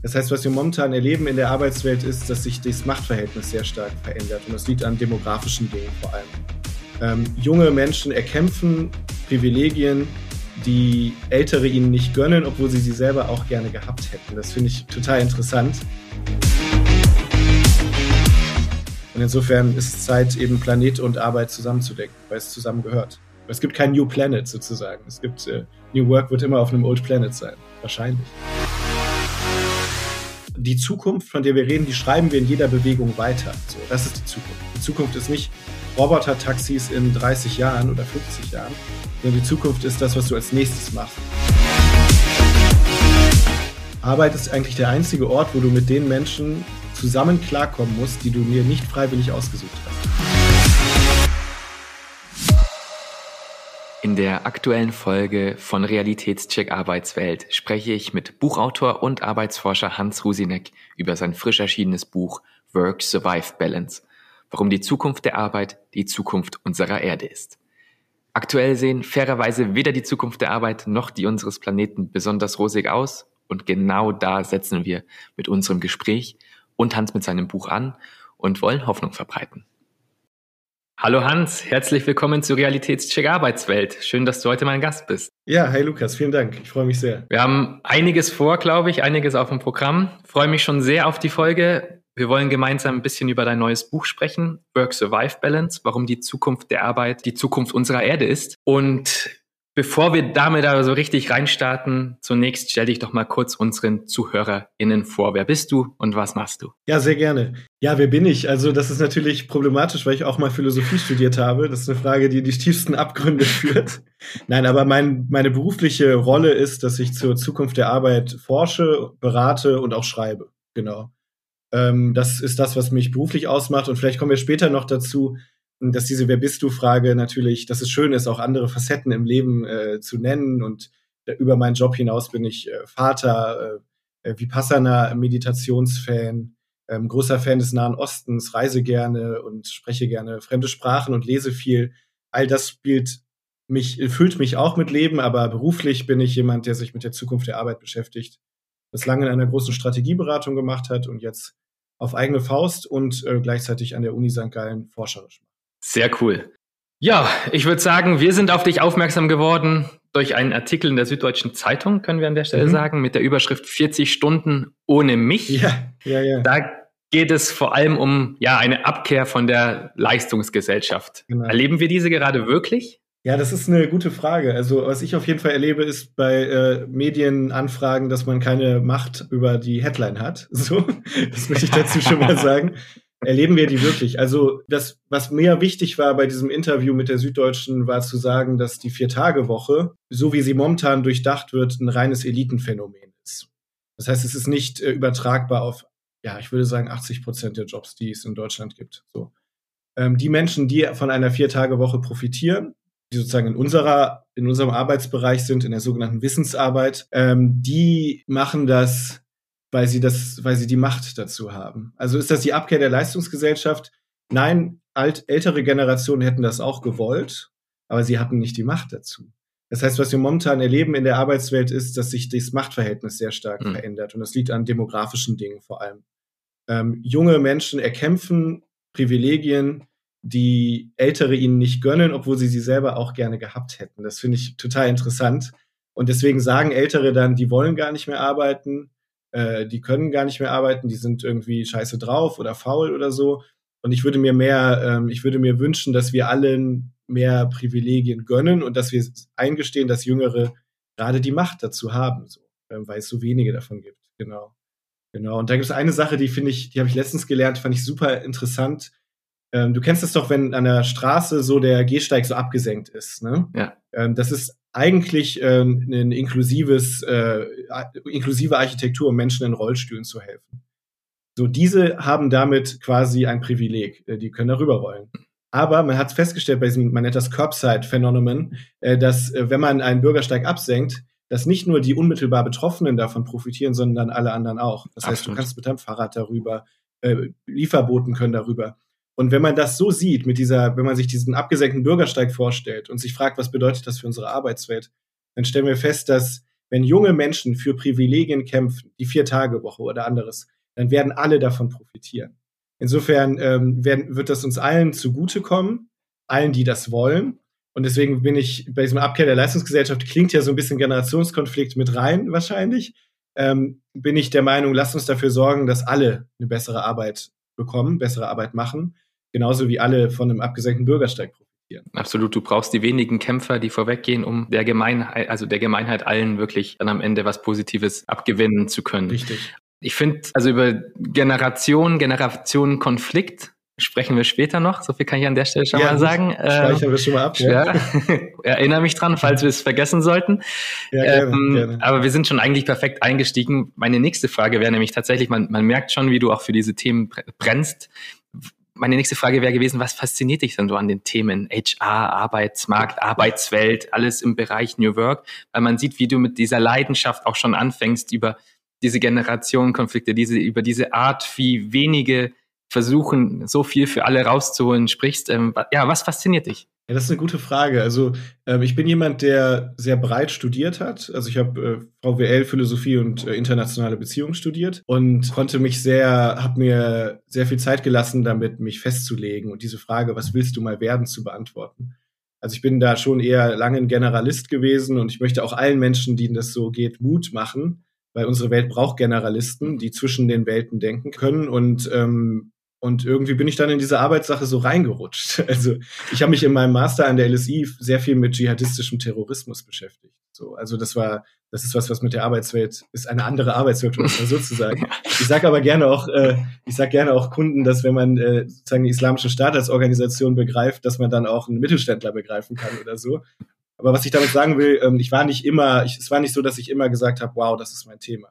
Das heißt, was wir momentan erleben in der Arbeitswelt ist, dass sich das Machtverhältnis sehr stark verändert. Und das liegt an demografischen Dingen vor allem. Ähm, junge Menschen erkämpfen Privilegien, die Ältere ihnen nicht gönnen, obwohl sie sie selber auch gerne gehabt hätten. Das finde ich total interessant. Und insofern ist es Zeit, eben Planet und Arbeit zusammenzudecken, weil es zusammengehört. Es gibt kein New Planet sozusagen. Es gibt äh, New Work wird immer auf einem Old Planet sein. Wahrscheinlich. Die Zukunft, von der wir reden, die schreiben wir in jeder Bewegung weiter. So, das ist die Zukunft. Die Zukunft ist nicht Roboter-Taxis in 30 Jahren oder 50 Jahren, sondern die Zukunft ist das, was du als nächstes machst. Arbeit ist eigentlich der einzige Ort, wo du mit den Menschen zusammen klarkommen musst, die du mir nicht freiwillig ausgesucht hast. In der aktuellen Folge von Realitätscheck Arbeitswelt spreche ich mit Buchautor und Arbeitsforscher Hans Husinek über sein frisch erschienenes Buch Work Survive Balance, warum die Zukunft der Arbeit die Zukunft unserer Erde ist. Aktuell sehen fairerweise weder die Zukunft der Arbeit noch die unseres Planeten besonders rosig aus und genau da setzen wir mit unserem Gespräch und Hans mit seinem Buch an und wollen Hoffnung verbreiten. Hallo Hans, herzlich willkommen zur Realitätscheck Arbeitswelt. Schön, dass du heute mein Gast bist. Ja, hi Lukas, vielen Dank. Ich freue mich sehr. Wir haben einiges vor, glaube ich, einiges auf dem Programm. freue mich schon sehr auf die Folge. Wir wollen gemeinsam ein bisschen über dein neues Buch sprechen, Work Survive Balance, warum die Zukunft der Arbeit die Zukunft unserer Erde ist. Und Bevor wir damit aber so richtig reinstarten, zunächst stell dich doch mal kurz unseren ZuhörerInnen vor. Wer bist du und was machst du? Ja, sehr gerne. Ja, wer bin ich? Also, das ist natürlich problematisch, weil ich auch mal Philosophie studiert habe. Das ist eine Frage, die in die tiefsten Abgründe führt. Nein, aber mein, meine berufliche Rolle ist, dass ich zur Zukunft der Arbeit forsche, berate und auch schreibe. Genau. Ähm, das ist das, was mich beruflich ausmacht. Und vielleicht kommen wir später noch dazu, dass diese Wer bist du Frage natürlich, dass es schön ist, auch andere Facetten im Leben äh, zu nennen. Und äh, über meinen Job hinaus bin ich äh, Vater, äh, äh Vipassana Meditationsfan, ähm, großer Fan des Nahen Ostens, reise gerne und spreche gerne fremde Sprachen und lese viel. All das spielt mich, füllt mich auch mit Leben, aber beruflich bin ich jemand, der sich mit der Zukunft der Arbeit beschäftigt, das lange in einer großen Strategieberatung gemacht hat und jetzt auf eigene Faust und äh, gleichzeitig an der Uni St. Gallen forscherisch. Sehr cool. Ja, ich würde sagen, wir sind auf dich aufmerksam geworden durch einen Artikel in der Süddeutschen Zeitung, können wir an der Stelle mhm. sagen, mit der Überschrift 40 Stunden ohne mich. Ja, ja, ja. Da geht es vor allem um ja eine Abkehr von der Leistungsgesellschaft. Genau. Erleben wir diese gerade wirklich? Ja, das ist eine gute Frage. Also, was ich auf jeden Fall erlebe, ist bei äh, Medienanfragen, dass man keine Macht über die Headline hat. So, das möchte ich dazu schon mal sagen erleben wir die wirklich? Also das, was mir wichtig war bei diesem Interview mit der Süddeutschen, war zu sagen, dass die Vier-Tage-Woche, so wie sie momentan durchdacht wird, ein reines Elitenphänomen ist. Das heißt, es ist nicht äh, übertragbar auf, ja, ich würde sagen, 80 Prozent der Jobs, die es in Deutschland gibt. So. Ähm, die Menschen, die von einer Vier-Tage-Woche profitieren, die sozusagen in unserer, in unserem Arbeitsbereich sind, in der sogenannten Wissensarbeit, ähm, die machen das weil sie das, weil sie die Macht dazu haben. Also ist das die Abkehr der Leistungsgesellschaft? Nein, alt, ältere Generationen hätten das auch gewollt, aber sie hatten nicht die Macht dazu. Das heißt, was wir momentan erleben in der Arbeitswelt ist, dass sich das Machtverhältnis sehr stark mhm. verändert. Und das liegt an demografischen Dingen vor allem. Ähm, junge Menschen erkämpfen Privilegien, die Ältere ihnen nicht gönnen, obwohl sie sie selber auch gerne gehabt hätten. Das finde ich total interessant. Und deswegen sagen Ältere dann, die wollen gar nicht mehr arbeiten, äh, die können gar nicht mehr arbeiten, die sind irgendwie scheiße drauf oder faul oder so. Und ich würde mir mehr, ähm, ich würde mir wünschen, dass wir allen mehr Privilegien gönnen und dass wir eingestehen, dass Jüngere gerade die Macht dazu haben, so, ähm, weil es so wenige davon gibt. Genau. Genau. Und da gibt es eine Sache, die finde ich, die habe ich letztens gelernt, fand ich super interessant. Ähm, du kennst es doch, wenn an der Straße so der Gehsteig so abgesenkt ist. Ne? Ja. Ähm, das ist eigentlich äh, ein inklusives, äh, inklusive Architektur, um Menschen in Rollstühlen zu helfen. So, diese haben damit quasi ein Privileg. Äh, die können darüber rollen. Aber man hat festgestellt bei diesem, man nennt das Curbside-Phänomen, äh, dass äh, wenn man einen Bürgersteig absenkt, dass nicht nur die unmittelbar Betroffenen davon profitieren, sondern alle anderen auch. Das Absolut. heißt, du kannst mit deinem Fahrrad darüber, äh, Lieferboten können darüber. Und wenn man das so sieht, mit dieser, wenn man sich diesen abgesenkten Bürgersteig vorstellt und sich fragt, was bedeutet das für unsere Arbeitswelt, dann stellen wir fest, dass wenn junge Menschen für Privilegien kämpfen, die Vier-Tage-Woche oder anderes, dann werden alle davon profitieren. Insofern ähm, werden, wird das uns allen zugutekommen, allen, die das wollen. Und deswegen bin ich bei diesem Abkehr der Leistungsgesellschaft, klingt ja so ein bisschen Generationskonflikt mit rein wahrscheinlich, ähm, bin ich der Meinung, lasst uns dafür sorgen, dass alle eine bessere Arbeit bekommen, bessere Arbeit machen, genauso wie alle von einem abgesenkten Bürgersteig profitieren. Absolut, du brauchst die wenigen Kämpfer, die vorweggehen, um der Gemeinheit, also der Gemeinheit allen wirklich dann am Ende was Positives abgewinnen zu können. Richtig. Ich finde, also über Generation, Generationenkonflikt sprechen wir später noch. So viel kann ich an der Stelle schon ja, mal sagen. Speichern wir schon mal ab. Ja. ja. Erinnere mich dran, falls wir es vergessen sollten. Ja, gerne, ähm, gerne. Aber wir sind schon eigentlich perfekt eingestiegen. Meine nächste Frage wäre nämlich tatsächlich, man, man merkt schon, wie du auch für diese Themen brennst. Meine nächste Frage wäre gewesen, was fasziniert dich denn so an den Themen HR, Arbeitsmarkt, Arbeitswelt, alles im Bereich New Work? Weil man sieht, wie du mit dieser Leidenschaft auch schon anfängst, über diese Generationenkonflikte, diese, über diese Art, wie wenige versuchen, so viel für alle rauszuholen, sprichst. Ähm, ja, was fasziniert dich? Ja, das ist eine gute Frage. Also ähm, ich bin jemand, der sehr breit studiert hat. Also ich habe äh, VWL, Philosophie und äh, internationale Beziehungen studiert und konnte mich sehr, habe mir sehr viel Zeit gelassen, damit mich festzulegen und diese Frage, was willst du mal werden, zu beantworten. Also ich bin da schon eher lange ein Generalist gewesen und ich möchte auch allen Menschen, denen das so geht, Mut machen, weil unsere Welt braucht Generalisten, die zwischen den Welten denken können. Und, ähm, und irgendwie bin ich dann in diese Arbeitssache so reingerutscht. Also ich habe mich in meinem Master an der LSI sehr viel mit dschihadistischem Terrorismus beschäftigt. So, also das war, das ist was, was mit der Arbeitswelt ist eine andere Arbeitswelt, sozusagen. Ich sage aber gerne auch, äh, ich sage gerne auch Kunden, dass wenn man äh, sozusagen die islamische Staat als Organisation begreift, dass man dann auch einen Mittelständler begreifen kann oder so. Aber was ich damit sagen will, ähm, ich war nicht immer, ich, es war nicht so, dass ich immer gesagt habe, wow, das ist mein Thema.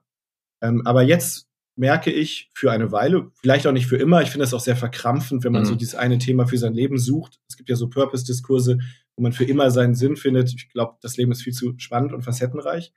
Ähm, aber jetzt merke ich für eine Weile, vielleicht auch nicht für immer, ich finde das auch sehr verkrampfend, wenn man mhm. so dieses eine Thema für sein Leben sucht. Es gibt ja so Purpose-Diskurse, wo man für immer seinen Sinn findet. Ich glaube, das Leben ist viel zu spannend und facettenreich.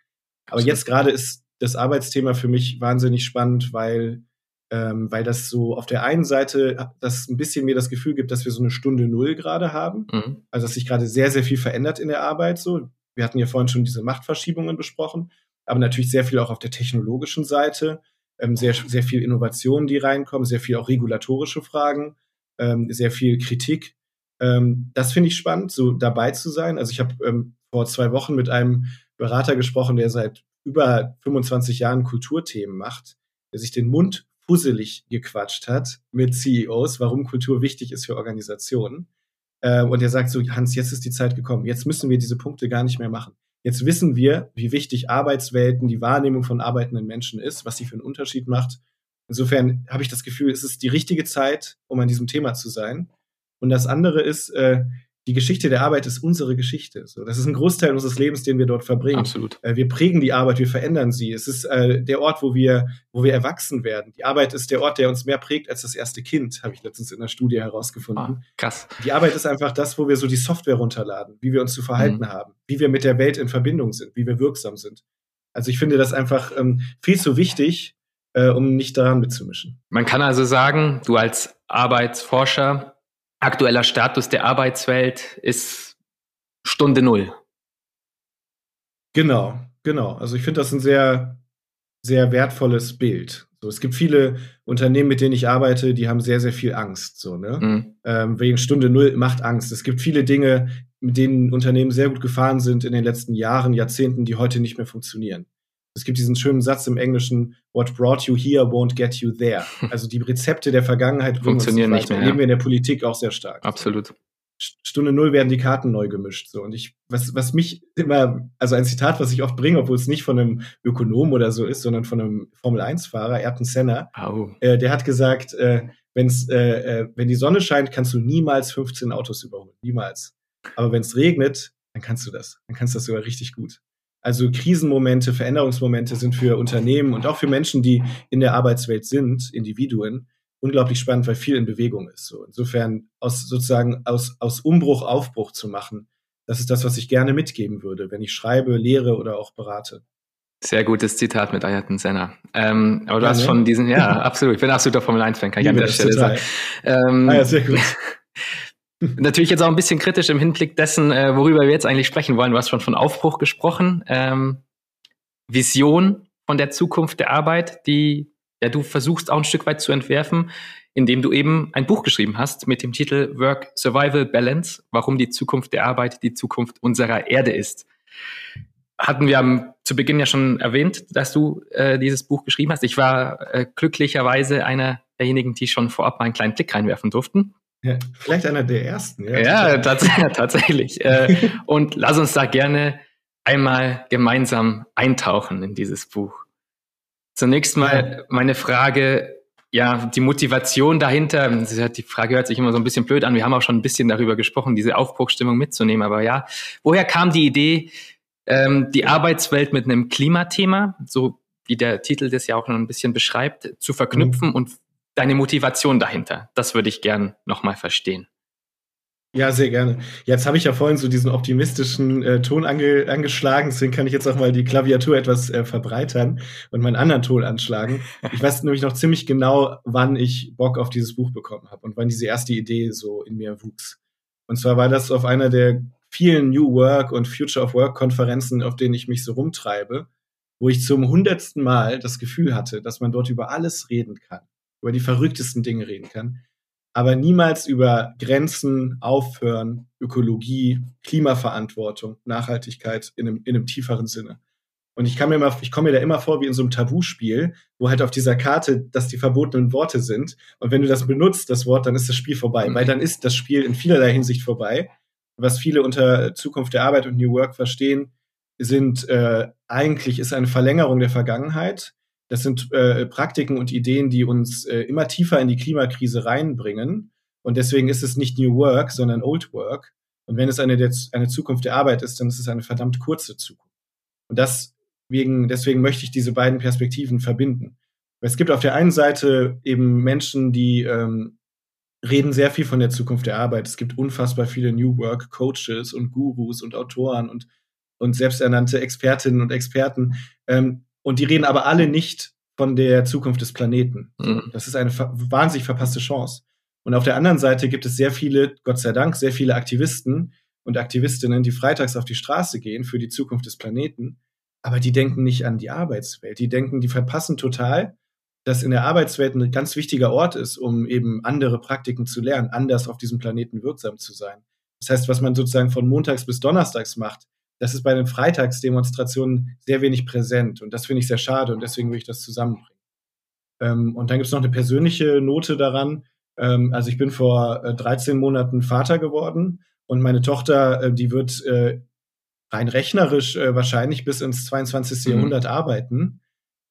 Aber jetzt gerade ist das Arbeitsthema für mich wahnsinnig spannend, weil ähm, weil das so auf der einen Seite das ein bisschen mir das Gefühl gibt, dass wir so eine Stunde Null gerade haben. Mhm. Also dass sich gerade sehr, sehr viel verändert in der Arbeit. So, wir hatten ja vorhin schon diese Machtverschiebungen besprochen, aber natürlich sehr viel auch auf der technologischen Seite, ähm, sehr, sehr viel Innovationen, die reinkommen, sehr viel auch regulatorische Fragen, ähm, sehr viel Kritik. Ähm, das finde ich spannend, so dabei zu sein. Also ich habe ähm, vor zwei Wochen mit einem Berater gesprochen, der seit über 25 Jahren Kulturthemen macht, der sich den Mund fusselig gequatscht hat mit CEOs, warum Kultur wichtig ist für Organisationen. Äh, und er sagt so, Hans, jetzt ist die Zeit gekommen. Jetzt müssen wir diese Punkte gar nicht mehr machen. Jetzt wissen wir, wie wichtig Arbeitswelten, die Wahrnehmung von arbeitenden Menschen ist, was sie für einen Unterschied macht. Insofern habe ich das Gefühl, es ist die richtige Zeit, um an diesem Thema zu sein. Und das andere ist, äh, die Geschichte der Arbeit ist unsere Geschichte. So, das ist ein Großteil unseres Lebens, den wir dort verbringen. Absolut. Äh, wir prägen die Arbeit, wir verändern sie. Es ist äh, der Ort, wo wir, wo wir erwachsen werden. Die Arbeit ist der Ort, der uns mehr prägt als das erste Kind, habe ich letztens in einer Studie herausgefunden. Ah, krass. Die Arbeit ist einfach das, wo wir so die Software runterladen, wie wir uns zu verhalten mhm. haben, wie wir mit der Welt in Verbindung sind, wie wir wirksam sind. Also ich finde das einfach ähm, viel zu wichtig, äh, um nicht daran mitzumischen. Man kann also sagen, du als Arbeitsforscher aktueller Status der Arbeitswelt ist Stunde Null. Genau, genau. Also ich finde das ein sehr, sehr wertvolles Bild. So, es gibt viele Unternehmen, mit denen ich arbeite, die haben sehr, sehr viel Angst. So, ne? Mhm. Ähm, wegen Stunde Null macht Angst. Es gibt viele Dinge, mit denen Unternehmen sehr gut gefahren sind in den letzten Jahren, Jahrzehnten, die heute nicht mehr funktionieren. Es gibt diesen schönen Satz im Englischen, what brought you here won't get you there. Also die Rezepte der Vergangenheit funktionieren nicht mehr. Erleben wir in der Politik auch sehr stark. Absolut. Stunde Null werden die Karten neu gemischt. So. Und ich, was, was mich immer, also ein Zitat, was ich oft bringe, obwohl es nicht von einem Ökonom oder so ist, sondern von einem Formel-1-Fahrer, Ayrton Senna, oh. äh, der hat gesagt, äh, wenn's, äh, äh, wenn die Sonne scheint, kannst du niemals 15 Autos überholen. Niemals. Aber wenn es regnet, dann kannst du das. Dann kannst du das sogar richtig gut. Also Krisenmomente, Veränderungsmomente sind für Unternehmen und auch für Menschen, die in der Arbeitswelt sind, Individuen, unglaublich spannend, weil viel in Bewegung ist. So insofern aus sozusagen aus, aus Umbruch Aufbruch zu machen, das ist das, was ich gerne mitgeben würde, wenn ich schreibe, lehre oder auch berate. Sehr gutes Zitat mit Ayrton Senna. Ähm, aber du ja, hast ne? von diesen, ja, absolut. Ich bin absoluter Formel 1-Fan, kann ich an der Stelle total. sagen. Ähm, ah, ja, sehr gut. Natürlich jetzt auch ein bisschen kritisch im Hinblick dessen, äh, worüber wir jetzt eigentlich sprechen wollen. Du hast schon von Aufbruch gesprochen. Ähm, Vision von der Zukunft der Arbeit, die ja, du versuchst auch ein Stück weit zu entwerfen, indem du eben ein Buch geschrieben hast mit dem Titel Work Survival Balance, warum die Zukunft der Arbeit die Zukunft unserer Erde ist. Hatten wir am, zu Beginn ja schon erwähnt, dass du äh, dieses Buch geschrieben hast. Ich war äh, glücklicherweise einer derjenigen, die schon vorab mal einen kleinen Blick reinwerfen durften. Ja, vielleicht einer der ersten. Ja, ja tats tatsächlich. äh, und lass uns da gerne einmal gemeinsam eintauchen in dieses Buch. Zunächst mal meine Frage, ja, die Motivation dahinter, die Frage hört sich immer so ein bisschen blöd an, wir haben auch schon ein bisschen darüber gesprochen, diese Aufbruchsstimmung mitzunehmen, aber ja, woher kam die Idee, ähm, die Arbeitswelt mit einem Klimathema, so wie der Titel das ja auch noch ein bisschen beschreibt, zu verknüpfen mhm. und deine Motivation dahinter? Das würde ich gern nochmal verstehen. Ja, sehr gerne. Jetzt habe ich ja vorhin so diesen optimistischen äh, Ton ange angeschlagen, deswegen kann ich jetzt auch mal die Klaviatur etwas äh, verbreitern und meinen anderen Ton anschlagen. Ich weiß nämlich noch ziemlich genau, wann ich Bock auf dieses Buch bekommen habe und wann diese erste Idee so in mir wuchs. Und zwar war das auf einer der vielen New Work und Future of Work Konferenzen, auf denen ich mich so rumtreibe, wo ich zum hundertsten Mal das Gefühl hatte, dass man dort über alles reden kann, über die verrücktesten Dinge reden kann aber niemals über Grenzen, Aufhören, Ökologie, Klimaverantwortung, Nachhaltigkeit in einem, in einem tieferen Sinne. Und ich kann mir immer, ich komme mir da immer vor wie in so einem Tabuspiel, wo halt auf dieser Karte das die verbotenen Worte sind. Und wenn du das benutzt, das Wort, dann ist das Spiel vorbei. Mhm. Weil dann ist das Spiel in vielerlei Hinsicht vorbei. Was viele unter Zukunft der Arbeit und New Work verstehen, sind äh, eigentlich ist eine Verlängerung der Vergangenheit das sind äh, Praktiken und Ideen, die uns äh, immer tiefer in die Klimakrise reinbringen. Und deswegen ist es nicht New Work, sondern Old Work. Und wenn es eine, der, eine Zukunft der Arbeit ist, dann ist es eine verdammt kurze Zukunft. Und deswegen, deswegen möchte ich diese beiden Perspektiven verbinden. Es gibt auf der einen Seite eben Menschen, die ähm, reden sehr viel von der Zukunft der Arbeit. Es gibt unfassbar viele New Work Coaches und Gurus und Autoren und, und selbsternannte Expertinnen und Experten. Ähm, und die reden aber alle nicht von der Zukunft des Planeten. Mhm. Das ist eine wahnsinnig verpasste Chance. Und auf der anderen Seite gibt es sehr viele, Gott sei Dank, sehr viele Aktivisten und Aktivistinnen, die freitags auf die Straße gehen für die Zukunft des Planeten, aber die denken nicht an die Arbeitswelt. Die denken, die verpassen total, dass in der Arbeitswelt ein ganz wichtiger Ort ist, um eben andere Praktiken zu lernen, anders auf diesem Planeten wirksam zu sein. Das heißt, was man sozusagen von montags bis donnerstags macht, das ist bei den Freitagsdemonstrationen sehr wenig präsent. Und das finde ich sehr schade und deswegen will ich das zusammenbringen. Ähm, und dann gibt es noch eine persönliche Note daran. Ähm, also ich bin vor äh, 13 Monaten Vater geworden und meine Tochter, äh, die wird äh, rein rechnerisch äh, wahrscheinlich bis ins 22. Mhm. Jahrhundert arbeiten.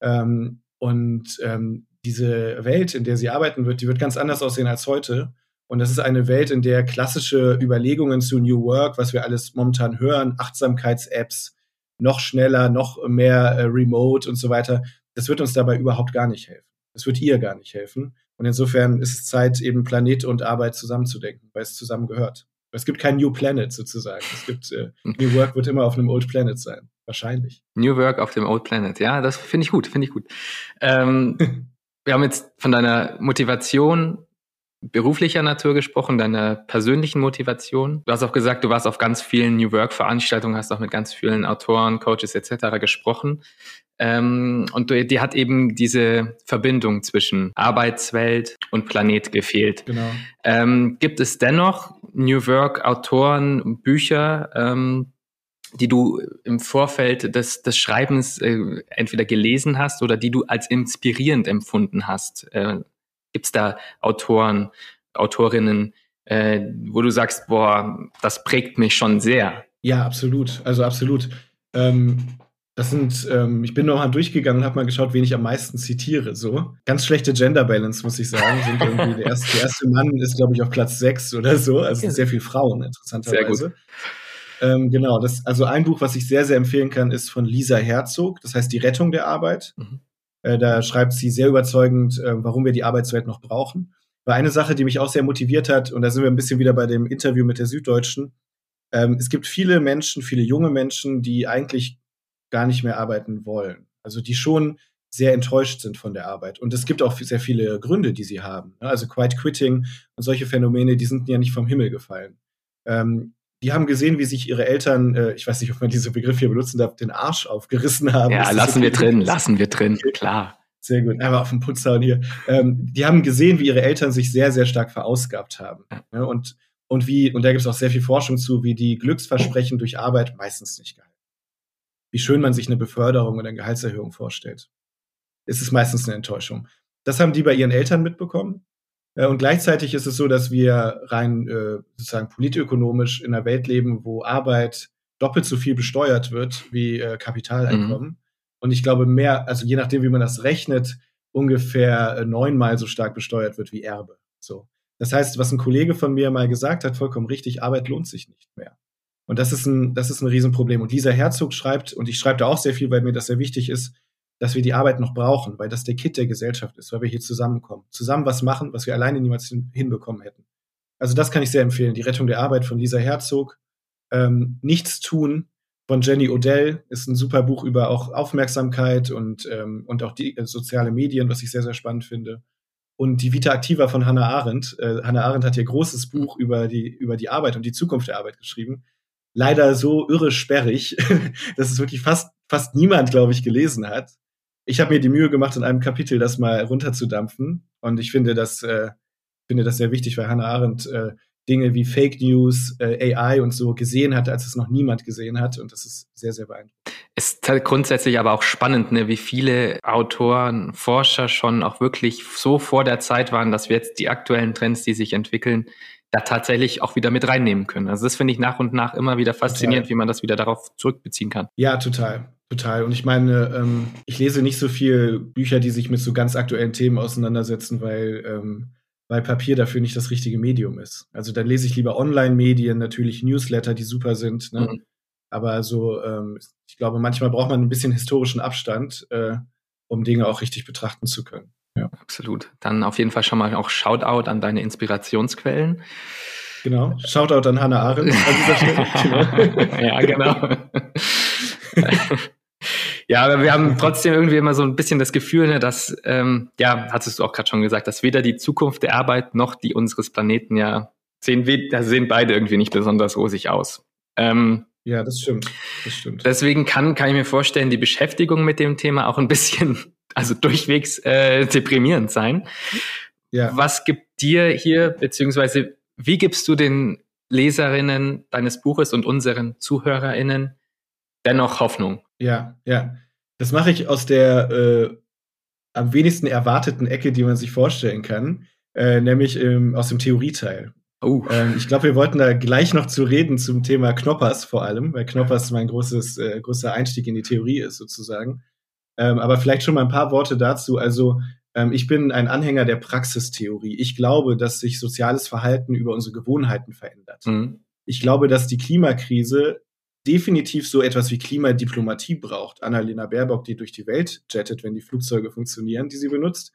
Ähm, und ähm, diese Welt, in der sie arbeiten wird, die wird ganz anders aussehen als heute. Und das ist eine Welt, in der klassische Überlegungen zu New Work, was wir alles momentan hören, Achtsamkeits-Apps, noch schneller, noch mehr äh, Remote und so weiter, das wird uns dabei überhaupt gar nicht helfen. Das wird ihr gar nicht helfen. Und insofern ist es Zeit, eben Planet und Arbeit zusammenzudenken, weil es zusammengehört. Es gibt kein New Planet sozusagen. Es gibt äh, New Work wird immer auf einem Old Planet sein. Wahrscheinlich. New Work auf dem Old Planet. Ja, das finde ich gut, finde ich gut. Ähm, wir haben jetzt von deiner Motivation beruflicher Natur gesprochen, deiner persönlichen Motivation. Du hast auch gesagt, du warst auf ganz vielen New Work Veranstaltungen, hast auch mit ganz vielen Autoren, Coaches etc. gesprochen. Ähm, und dir hat eben diese Verbindung zwischen Arbeitswelt und Planet gefehlt. Genau. Ähm, gibt es dennoch New Work Autoren, Bücher, ähm, die du im Vorfeld des, des Schreibens äh, entweder gelesen hast oder die du als inspirierend empfunden hast? Äh, Gibt es da Autoren, Autorinnen, äh, wo du sagst, boah, das prägt mich schon sehr? Ja, absolut. Also absolut. Ähm, das sind, ähm, ich bin noch mal durchgegangen und habe mal geschaut, wen ich am meisten zitiere. So ganz schlechte Gender Balance, muss ich sagen. Sind irgendwie der, erste, der erste Mann ist, glaube ich, auf Platz sechs oder so. Also ja. sehr viel Frauen, interessanterweise. Ähm, genau, das, also ein Buch, was ich sehr, sehr empfehlen kann, ist von Lisa Herzog. Das heißt Die Rettung der Arbeit. Mhm. Äh, da schreibt sie sehr überzeugend, äh, warum wir die Arbeitswelt noch brauchen. War eine Sache, die mich auch sehr motiviert hat, und da sind wir ein bisschen wieder bei dem Interview mit der Süddeutschen. Ähm, es gibt viele Menschen, viele junge Menschen, die eigentlich gar nicht mehr arbeiten wollen. Also die schon sehr enttäuscht sind von der Arbeit. Und es gibt auch sehr viele Gründe, die sie haben. Also Quiet Quitting und solche Phänomene, die sind ja nicht vom Himmel gefallen. Ähm, die haben gesehen, wie sich ihre Eltern, äh, ich weiß nicht, ob man diese Begriffe hier benutzen darf, den Arsch aufgerissen haben. Ja, lassen wir drin, lassen wir drin, klar. Sehr gut, aber auf dem Putzhauen hier. Ähm, die haben gesehen, wie ihre Eltern sich sehr, sehr stark verausgabt haben. Ja, und, und wie, und da gibt es auch sehr viel Forschung zu, wie die Glücksversprechen durch Arbeit meistens nicht gehalten. Wie schön man sich eine Beförderung oder eine Gehaltserhöhung vorstellt. Es ist meistens eine Enttäuschung. Das haben die bei ihren Eltern mitbekommen. Äh, und gleichzeitig ist es so, dass wir rein äh, sozusagen politökonomisch in einer Welt leben, wo Arbeit doppelt so viel besteuert wird wie äh, Kapitaleinkommen. Mhm. Und ich glaube, mehr, also je nachdem, wie man das rechnet, ungefähr äh, neunmal so stark besteuert wird wie Erbe. So. Das heißt, was ein Kollege von mir mal gesagt hat, vollkommen richtig, Arbeit lohnt sich nicht mehr. Und das ist ein, das ist ein Riesenproblem. Und Lisa Herzog schreibt, und ich schreibe da auch sehr viel, weil mir das sehr wichtig ist, dass wir die Arbeit noch brauchen, weil das der Kit der Gesellschaft ist, weil wir hier zusammenkommen. Zusammen was machen, was wir alleine niemals hinbekommen hätten. Also das kann ich sehr empfehlen. Die Rettung der Arbeit von Lisa Herzog. Ähm, Nichts tun von Jenny Odell ist ein super Buch über auch Aufmerksamkeit und, ähm, und auch die äh, soziale Medien, was ich sehr, sehr spannend finde. Und die Vita Activa von Hannah Arendt. Äh, Hannah Arendt hat ihr großes Buch über die, über die Arbeit und die Zukunft der Arbeit geschrieben. Leider so irre sperrig, dass es wirklich fast, fast niemand, glaube ich, gelesen hat ich habe mir die Mühe gemacht, in einem Kapitel das mal runterzudampfen. Und ich finde das, äh, finde das sehr wichtig, weil Hannah Arendt äh, Dinge wie Fake News, äh, AI und so gesehen hat, als es noch niemand gesehen hat. Und das ist sehr, sehr beeindruckend. Es ist halt grundsätzlich aber auch spannend, ne, wie viele Autoren, Forscher schon auch wirklich so vor der Zeit waren, dass wir jetzt die aktuellen Trends, die sich entwickeln, da tatsächlich auch wieder mit reinnehmen können. Also das finde ich nach und nach immer wieder faszinierend, total. wie man das wieder darauf zurückbeziehen kann. Ja, total. Total. Und ich meine, ähm, ich lese nicht so viel Bücher, die sich mit so ganz aktuellen Themen auseinandersetzen, weil, ähm, weil Papier dafür nicht das richtige Medium ist. Also dann lese ich lieber Online-Medien, natürlich Newsletter, die super sind. Ne? Mhm. Aber so, ähm, ich glaube, manchmal braucht man ein bisschen historischen Abstand, äh, um Dinge auch richtig betrachten zu können. Ja. Absolut. Dann auf jeden Fall schon mal auch Shoutout an deine Inspirationsquellen. Genau. Shoutout an Hannah Arendt an dieser Stelle. Genau. ja, genau. Ja, aber wir haben trotzdem irgendwie immer so ein bisschen das Gefühl, ne, dass, ähm, ja, hattest du auch gerade schon gesagt, dass weder die Zukunft der Arbeit noch die unseres Planeten ja sehen, da sehen beide irgendwie nicht besonders rosig aus. Ähm, ja, das stimmt. Das stimmt. Deswegen kann, kann ich mir vorstellen, die Beschäftigung mit dem Thema auch ein bisschen, also durchwegs äh, deprimierend sein. Ja. Was gibt dir hier, beziehungsweise wie gibst du den Leserinnen deines Buches und unseren ZuhörerInnen dennoch Hoffnung? Ja, ja. Das mache ich aus der äh, am wenigsten erwarteten Ecke, die man sich vorstellen kann, äh, nämlich ähm, aus dem Theorieteil. Oh. Ähm, ich glaube, wir wollten da gleich noch zu reden zum Thema Knoppers vor allem, weil Knoppers mein großes, äh, großer Einstieg in die Theorie ist sozusagen. Ähm, aber vielleicht schon mal ein paar Worte dazu. Also ähm, ich bin ein Anhänger der Praxistheorie. Ich glaube, dass sich soziales Verhalten über unsere Gewohnheiten verändert. Mhm. Ich glaube, dass die Klimakrise definitiv so etwas wie Klimadiplomatie braucht. Annalena Baerbock, die durch die Welt jettet, wenn die Flugzeuge funktionieren, die sie benutzt.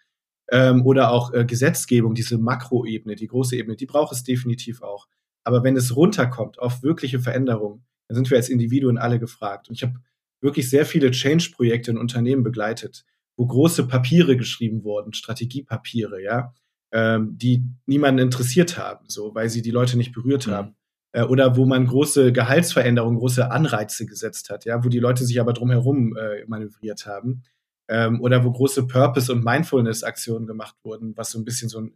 Ähm, oder auch äh, Gesetzgebung, diese Makroebene, die große Ebene, die braucht es definitiv auch. Aber wenn es runterkommt auf wirkliche Veränderungen, dann sind wir als Individuen alle gefragt. Und ich habe wirklich sehr viele Change-Projekte in Unternehmen begleitet, wo große Papiere geschrieben wurden, Strategiepapiere, ja, ähm, die niemanden interessiert haben, so, weil sie die Leute nicht berührt mhm. haben äh, oder wo man große Gehaltsveränderungen, große Anreize gesetzt hat, ja, wo die Leute sich aber drumherum äh, manövriert haben. Ähm, oder wo große Purpose- und Mindfulness-Aktionen gemacht wurden, was so ein bisschen so ein,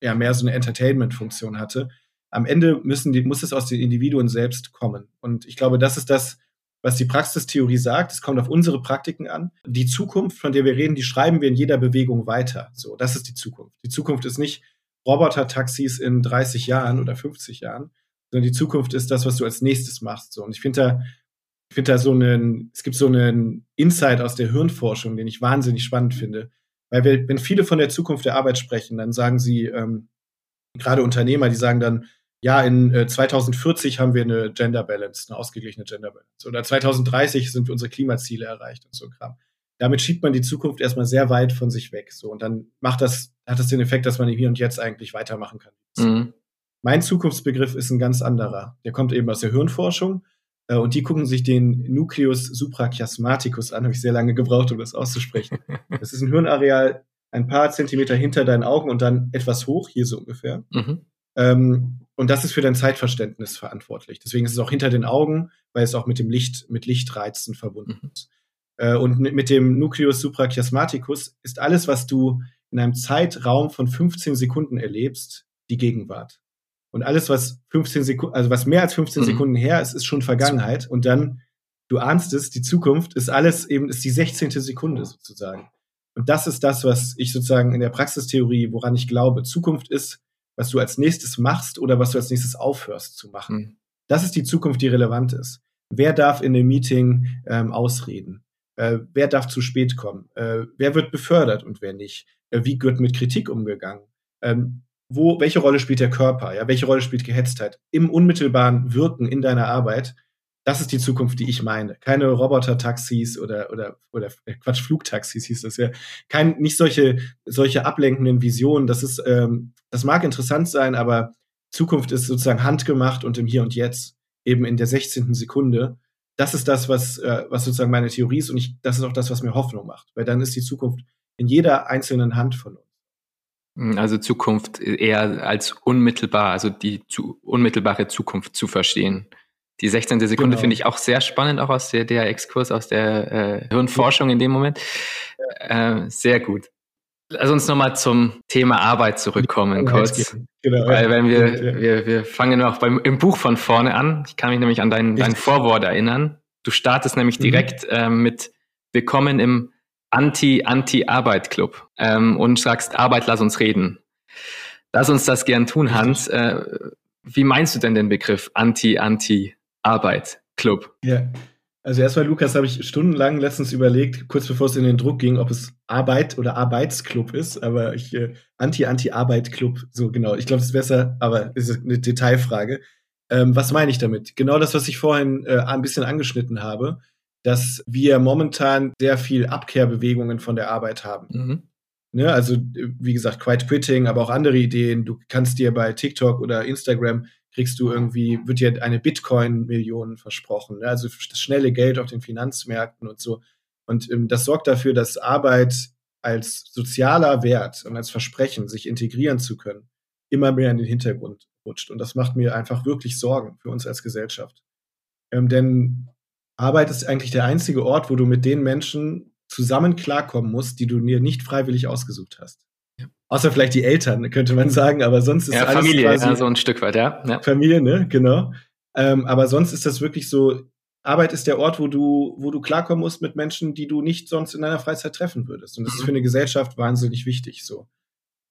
ja, mehr so eine Entertainment-Funktion hatte. Am Ende müssen die, muss es aus den Individuen selbst kommen. Und ich glaube, das ist das, was die Praxistheorie sagt. Es kommt auf unsere Praktiken an. Die Zukunft, von der wir reden, die schreiben wir in jeder Bewegung weiter. So, das ist die Zukunft. Die Zukunft ist nicht Roboter-Taxis in 30 Jahren oder 50 Jahren, sondern die Zukunft ist das, was du als nächstes machst. So. Und ich finde da, ich finde da so einen, es gibt so einen Insight aus der Hirnforschung, den ich wahnsinnig spannend finde. Weil wir, wenn viele von der Zukunft der Arbeit sprechen, dann sagen sie, ähm, gerade Unternehmer, die sagen dann, ja, in äh, 2040 haben wir eine Gender Balance, eine ausgeglichene Gender Balance. Oder 2030 sind unsere Klimaziele erreicht und so Kram. Damit schiebt man die Zukunft erstmal sehr weit von sich weg. So. Und dann macht das, hat das den Effekt, dass man hier und jetzt eigentlich weitermachen kann. Mhm. Mein Zukunftsbegriff ist ein ganz anderer. Der kommt eben aus der Hirnforschung äh, und die gucken sich den Nucleus suprachiasmaticus an. Habe ich sehr lange gebraucht, um das auszusprechen. Das ist ein Hirnareal ein paar Zentimeter hinter deinen Augen und dann etwas hoch, hier so ungefähr. Mhm. Ähm, und das ist für dein Zeitverständnis verantwortlich. Deswegen ist es auch hinter den Augen, weil es auch mit dem Licht, mit Lichtreizen verbunden mhm. ist. Äh, und mit dem Nucleus suprachiasmaticus ist alles, was du in einem Zeitraum von 15 Sekunden erlebst, die Gegenwart. Und alles, was 15 Sekunden, also was mehr als 15 mhm. Sekunden her ist, ist schon Vergangenheit. Und dann, du ahnst es, die Zukunft ist alles eben, ist die 16. Sekunde sozusagen. Und das ist das, was ich sozusagen in der Praxistheorie, woran ich glaube. Zukunft ist, was du als nächstes machst oder was du als nächstes aufhörst zu machen. Mhm. Das ist die Zukunft, die relevant ist. Wer darf in dem Meeting ähm, ausreden? Äh, wer darf zu spät kommen? Äh, wer wird befördert und wer nicht? Äh, wie wird mit Kritik umgegangen? Ähm, wo, welche Rolle spielt der Körper? Ja, welche Rolle spielt Gehetztheit? Im unmittelbaren Wirken in deiner Arbeit das ist die Zukunft, die ich meine. Keine Roboter-Taxis oder, oder, oder äh, Quatsch, Flugtaxis hieß das ja. Kein, nicht solche, solche ablenkenden Visionen. Das ist, ähm, das mag interessant sein, aber Zukunft ist sozusagen handgemacht und im Hier und Jetzt, eben in der 16. Sekunde. Das ist das, was, äh, was sozusagen meine Theorie ist und ich, das ist auch das, was mir Hoffnung macht, weil dann ist die Zukunft in jeder einzelnen Hand von uns. Hm, also Zukunft eher als unmittelbar, also die zu, unmittelbare Zukunft zu verstehen. Die 16. Sekunde genau. finde ich auch sehr spannend, auch aus der, der Exkurs aus der äh, Hirnforschung in dem Moment. Äh, sehr gut. Lass uns nochmal zum Thema Arbeit zurückkommen, kurz. Genau, Weil wenn wir, ja. wir, wir fangen noch beim, im Buch von vorne an. Ich kann mich nämlich an dein, dein Vorwort erinnern. Du startest nämlich mhm. direkt mhm. äh, mit Willkommen im Anti-Anti-Arbeit-Club ähm, und sagst, Arbeit, lass uns reden. Lass uns das gern tun, Hans. Äh, wie meinst du denn den Begriff Anti-Anti? Arbeit, Club. Ja. Also erstmal, Lukas, habe ich stundenlang letztens überlegt, kurz bevor es in den Druck ging, ob es Arbeit oder Arbeitsclub ist, aber ich äh, Anti-Anti-Arbeit-Club, so genau. Ich glaube, es ist besser, aber es ist eine Detailfrage. Ähm, was meine ich damit? Genau das, was ich vorhin äh, ein bisschen angeschnitten habe, dass wir momentan sehr viel Abkehrbewegungen von der Arbeit haben. Mhm. Ne, also, wie gesagt, Quiet Quitting, aber auch andere Ideen. Du kannst dir bei TikTok oder Instagram kriegst du irgendwie, wird dir eine Bitcoin-Million versprochen. Ne? Also das schnelle Geld auf den Finanzmärkten und so. Und ähm, das sorgt dafür, dass Arbeit als sozialer Wert und als Versprechen, sich integrieren zu können, immer mehr in den Hintergrund rutscht. Und das macht mir einfach wirklich Sorgen für uns als Gesellschaft. Ähm, denn Arbeit ist eigentlich der einzige Ort, wo du mit den Menschen zusammen klarkommen musst, die du dir nicht freiwillig ausgesucht hast. Außer vielleicht die Eltern, könnte man sagen, aber sonst ist ja, alles Familie, quasi ja, so ein Stück weit, ja. ja. Familie, ne, genau. Ähm, aber sonst ist das wirklich so, Arbeit ist der Ort, wo du, wo du klarkommen musst mit Menschen, die du nicht sonst in deiner Freizeit treffen würdest. Und das mhm. ist für eine Gesellschaft wahnsinnig wichtig, so.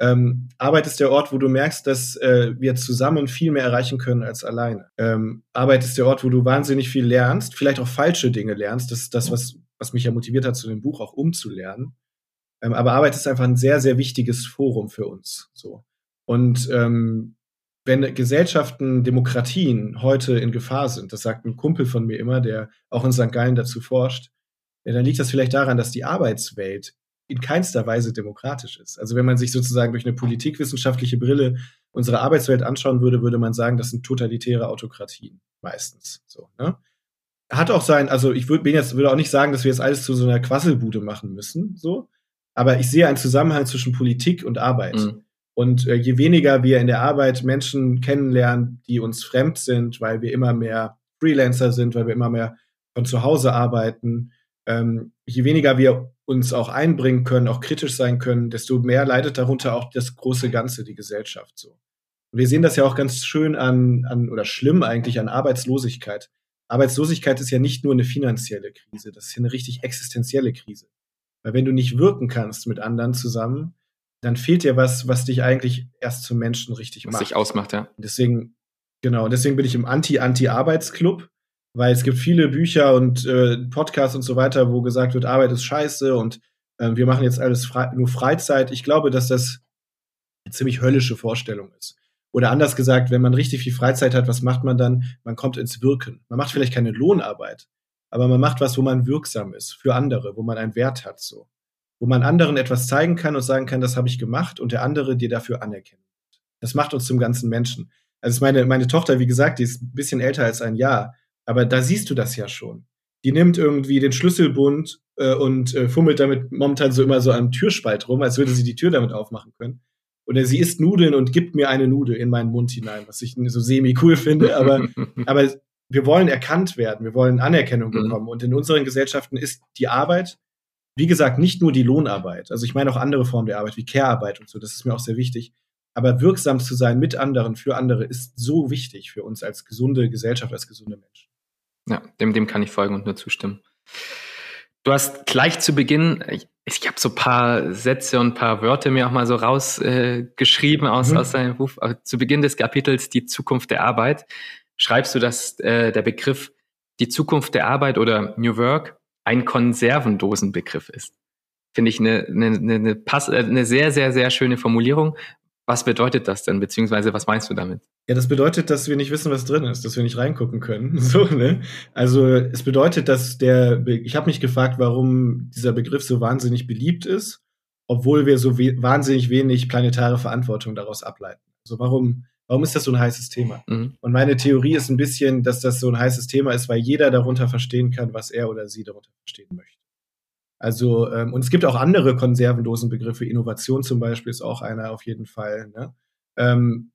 Ähm, Arbeit ist der Ort, wo du merkst, dass äh, wir zusammen viel mehr erreichen können als alleine. Ähm, Arbeit ist der Ort, wo du wahnsinnig viel lernst, vielleicht auch falsche Dinge lernst. Das ist das, was, was mich ja motiviert hat, zu dem Buch auch umzulernen. Ähm, aber Arbeit ist einfach ein sehr, sehr wichtiges Forum für uns. So. Und ähm, wenn Gesellschaften, Demokratien heute in Gefahr sind, das sagt ein Kumpel von mir immer, der auch in St. Gallen dazu forscht, ja, dann liegt das vielleicht daran, dass die Arbeitswelt in keinster Weise demokratisch ist. Also wenn man sich sozusagen durch eine politikwissenschaftliche Brille unsere Arbeitswelt anschauen würde, würde man sagen, das sind totalitäre Autokratien meistens. So, ne? Hat auch sein, also ich würde jetzt würde auch nicht sagen, dass wir jetzt alles zu so einer Quasselbude machen müssen, so. Aber ich sehe einen Zusammenhang zwischen Politik und Arbeit. Mhm. Und äh, je weniger wir in der Arbeit Menschen kennenlernen, die uns fremd sind, weil wir immer mehr Freelancer sind, weil wir immer mehr von zu Hause arbeiten, ähm, je weniger wir uns auch einbringen können, auch kritisch sein können, desto mehr leidet darunter auch das große Ganze, die Gesellschaft so. Und wir sehen das ja auch ganz schön an, an oder schlimm eigentlich an Arbeitslosigkeit. Arbeitslosigkeit ist ja nicht nur eine finanzielle Krise, das ist ja eine richtig existenzielle Krise. Weil wenn du nicht wirken kannst mit anderen zusammen, dann fehlt dir was, was dich eigentlich erst zum Menschen richtig was macht. Was dich ausmacht, ja. Deswegen, genau, deswegen bin ich im Anti-Anti-Arbeitsclub, weil es gibt viele Bücher und äh, Podcasts und so weiter, wo gesagt wird, Arbeit ist scheiße und äh, wir machen jetzt alles frei, nur Freizeit. Ich glaube, dass das eine ziemlich höllische Vorstellung ist. Oder anders gesagt, wenn man richtig viel Freizeit hat, was macht man dann? Man kommt ins Wirken. Man macht vielleicht keine Lohnarbeit, aber man macht was, wo man wirksam ist für andere, wo man einen Wert hat, so. Wo man anderen etwas zeigen kann und sagen kann, das habe ich gemacht und der andere dir dafür anerkennt. Das macht uns zum ganzen Menschen. Also meine, meine Tochter, wie gesagt, die ist ein bisschen älter als ein Jahr, aber da siehst du das ja schon. Die nimmt irgendwie den Schlüsselbund äh, und äh, fummelt damit momentan so immer so am Türspalt rum, als würde sie die Tür damit aufmachen können. Oder sie isst Nudeln und gibt mir eine Nudel in meinen Mund hinein, was ich so semi-cool finde. Aber, aber wir wollen erkannt werden, wir wollen Anerkennung mhm. bekommen. Und in unseren Gesellschaften ist die Arbeit, wie gesagt, nicht nur die Lohnarbeit. Also ich meine auch andere Formen der Arbeit, wie Care-Arbeit und so. Das ist mir auch sehr wichtig. Aber wirksam zu sein mit anderen, für andere, ist so wichtig für uns als gesunde Gesellschaft, als gesunde Menschen. Ja, dem, dem kann ich folgen und nur zustimmen. Du hast gleich zu Beginn, ich, ich habe so ein paar Sätze und ein paar Wörter mir auch mal so rausgeschrieben äh, aus, mhm. aus deinem Buch. Zu Beginn des Kapitels Die Zukunft der Arbeit schreibst du, dass äh, der Begriff die Zukunft der Arbeit oder New Work ein Konservendosenbegriff ist. Finde ich eine, eine, eine, eine, eine sehr, sehr, sehr schöne Formulierung. Was bedeutet das denn, beziehungsweise was meinst du damit? Ja, das bedeutet, dass wir nicht wissen, was drin ist, dass wir nicht reingucken können. So, ne? Also es bedeutet, dass der, Be ich habe mich gefragt, warum dieser Begriff so wahnsinnig beliebt ist, obwohl wir so we wahnsinnig wenig planetare Verantwortung daraus ableiten. Also warum, warum ist das so ein heißes Thema? Mhm. Und meine Theorie ist ein bisschen, dass das so ein heißes Thema ist, weil jeder darunter verstehen kann, was er oder sie darunter verstehen möchte. Also, ähm, und es gibt auch andere Konservendosenbegriffe. Innovation zum Beispiel ist auch einer auf jeden Fall, ne? ähm,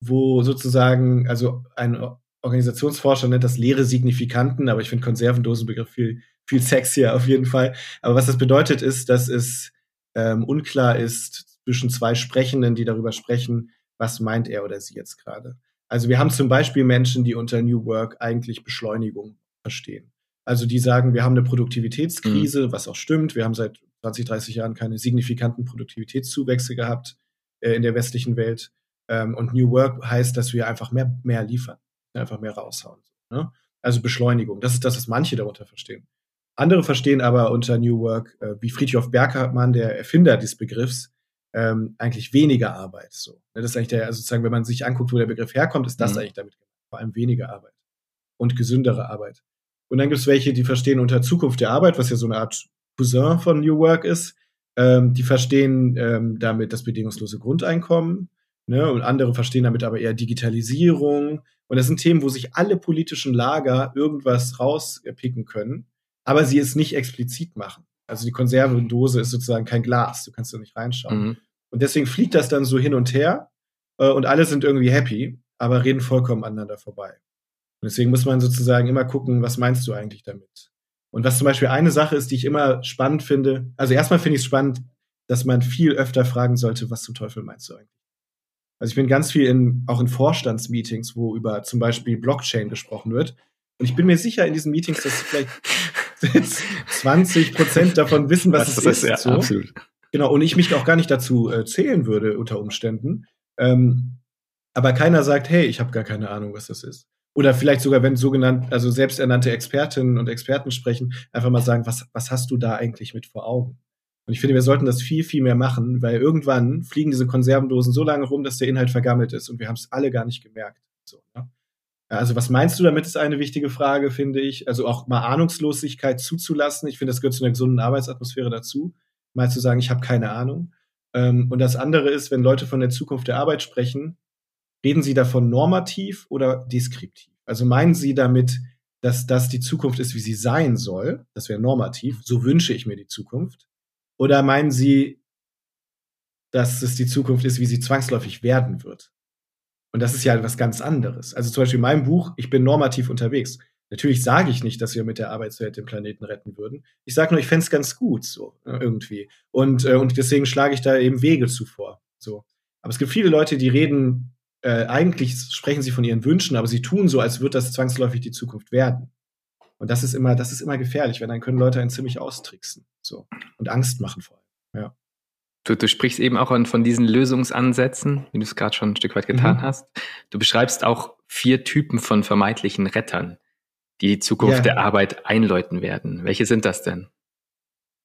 wo sozusagen, also ein Organisationsforscher nennt das leere Signifikanten, aber ich finde Konservendosenbegriff viel, viel sexier auf jeden Fall. Aber was das bedeutet, ist, dass es ähm, unklar ist zwischen zwei Sprechenden, die darüber sprechen, was meint er oder sie jetzt gerade. Also wir haben zum Beispiel Menschen, die unter New Work eigentlich Beschleunigung verstehen. Also die sagen, wir haben eine Produktivitätskrise, mhm. was auch stimmt. Wir haben seit 20, 30 Jahren keine signifikanten Produktivitätszuwächse gehabt äh, in der westlichen Welt. Ähm, und New Work heißt, dass wir einfach mehr, mehr liefern, einfach mehr raushauen. Ne? Also Beschleunigung. Das ist das, was manche darunter verstehen. Andere verstehen aber unter New Work, äh, wie Friedhof Berkermann, der Erfinder des Begriffs, ähm, eigentlich weniger Arbeit. So. Ne, das ist eigentlich der, also sozusagen, wenn man sich anguckt, wo der Begriff herkommt, ist das mhm. eigentlich damit gemeint. Vor allem weniger Arbeit und gesündere Arbeit. Und dann gibt es welche, die verstehen unter Zukunft der Arbeit, was ja so eine Art Cousin von New Work ist. Ähm, die verstehen ähm, damit das bedingungslose Grundeinkommen. Ne? Und andere verstehen damit aber eher Digitalisierung. Und das sind Themen, wo sich alle politischen Lager irgendwas rauspicken können, aber sie es nicht explizit machen. Also die Konservendose ist sozusagen kein Glas, du kannst da nicht reinschauen. Mhm. Und deswegen fliegt das dann so hin und her äh, und alle sind irgendwie happy, aber reden vollkommen aneinander vorbei. Und deswegen muss man sozusagen immer gucken, was meinst du eigentlich damit? Und was zum Beispiel eine Sache ist, die ich immer spannend finde, also erstmal finde ich es spannend, dass man viel öfter fragen sollte, was zum Teufel meinst du eigentlich? Also ich bin ganz viel in, auch in Vorstandsmeetings, wo über zum Beispiel Blockchain gesprochen wird. Und ich bin mir sicher in diesen Meetings, dass vielleicht 20 Prozent davon wissen, was das, es ist. ist ja, so. absolut. Genau, und ich mich auch gar nicht dazu äh, zählen würde unter Umständen. Ähm, aber keiner sagt, hey, ich habe gar keine Ahnung, was das ist. Oder vielleicht sogar, wenn sogenannte, also selbsternannte Expertinnen und Experten sprechen, einfach mal sagen, was, was hast du da eigentlich mit vor Augen? Und ich finde, wir sollten das viel, viel mehr machen, weil irgendwann fliegen diese Konservendosen so lange rum, dass der Inhalt vergammelt ist und wir haben es alle gar nicht gemerkt. So, ne? Also was meinst du damit, ist eine wichtige Frage, finde ich. Also auch mal Ahnungslosigkeit zuzulassen. Ich finde, das gehört zu einer gesunden Arbeitsatmosphäre dazu, mal zu sagen, ich habe keine Ahnung. Ähm, und das andere ist, wenn Leute von der Zukunft der Arbeit sprechen, Reden Sie davon normativ oder deskriptiv? Also meinen Sie damit, dass das die Zukunft ist, wie sie sein soll? Das wäre normativ. So wünsche ich mir die Zukunft. Oder meinen Sie, dass es die Zukunft ist, wie sie zwangsläufig werden wird? Und das ist ja etwas ganz anderes. Also zum Beispiel in meinem Buch, ich bin normativ unterwegs. Natürlich sage ich nicht, dass wir mit der Arbeitswelt den Planeten retten würden. Ich sage nur, ich fände es ganz gut, so äh, irgendwie. Und, äh, und deswegen schlage ich da eben Wege zuvor. So. Aber es gibt viele Leute, die reden äh, eigentlich sprechen sie von ihren Wünschen, aber sie tun so, als wird das zwangsläufig die Zukunft werden. Und das ist immer, das ist immer gefährlich, weil dann können Leute einen ziemlich austricksen. So. Und Angst machen vor allem. Ja. Du, du sprichst eben auch von diesen Lösungsansätzen, wie du es gerade schon ein Stück weit getan mhm. hast. Du beschreibst auch vier Typen von vermeintlichen Rettern, die die Zukunft ja. der Arbeit einläuten werden. Welche sind das denn?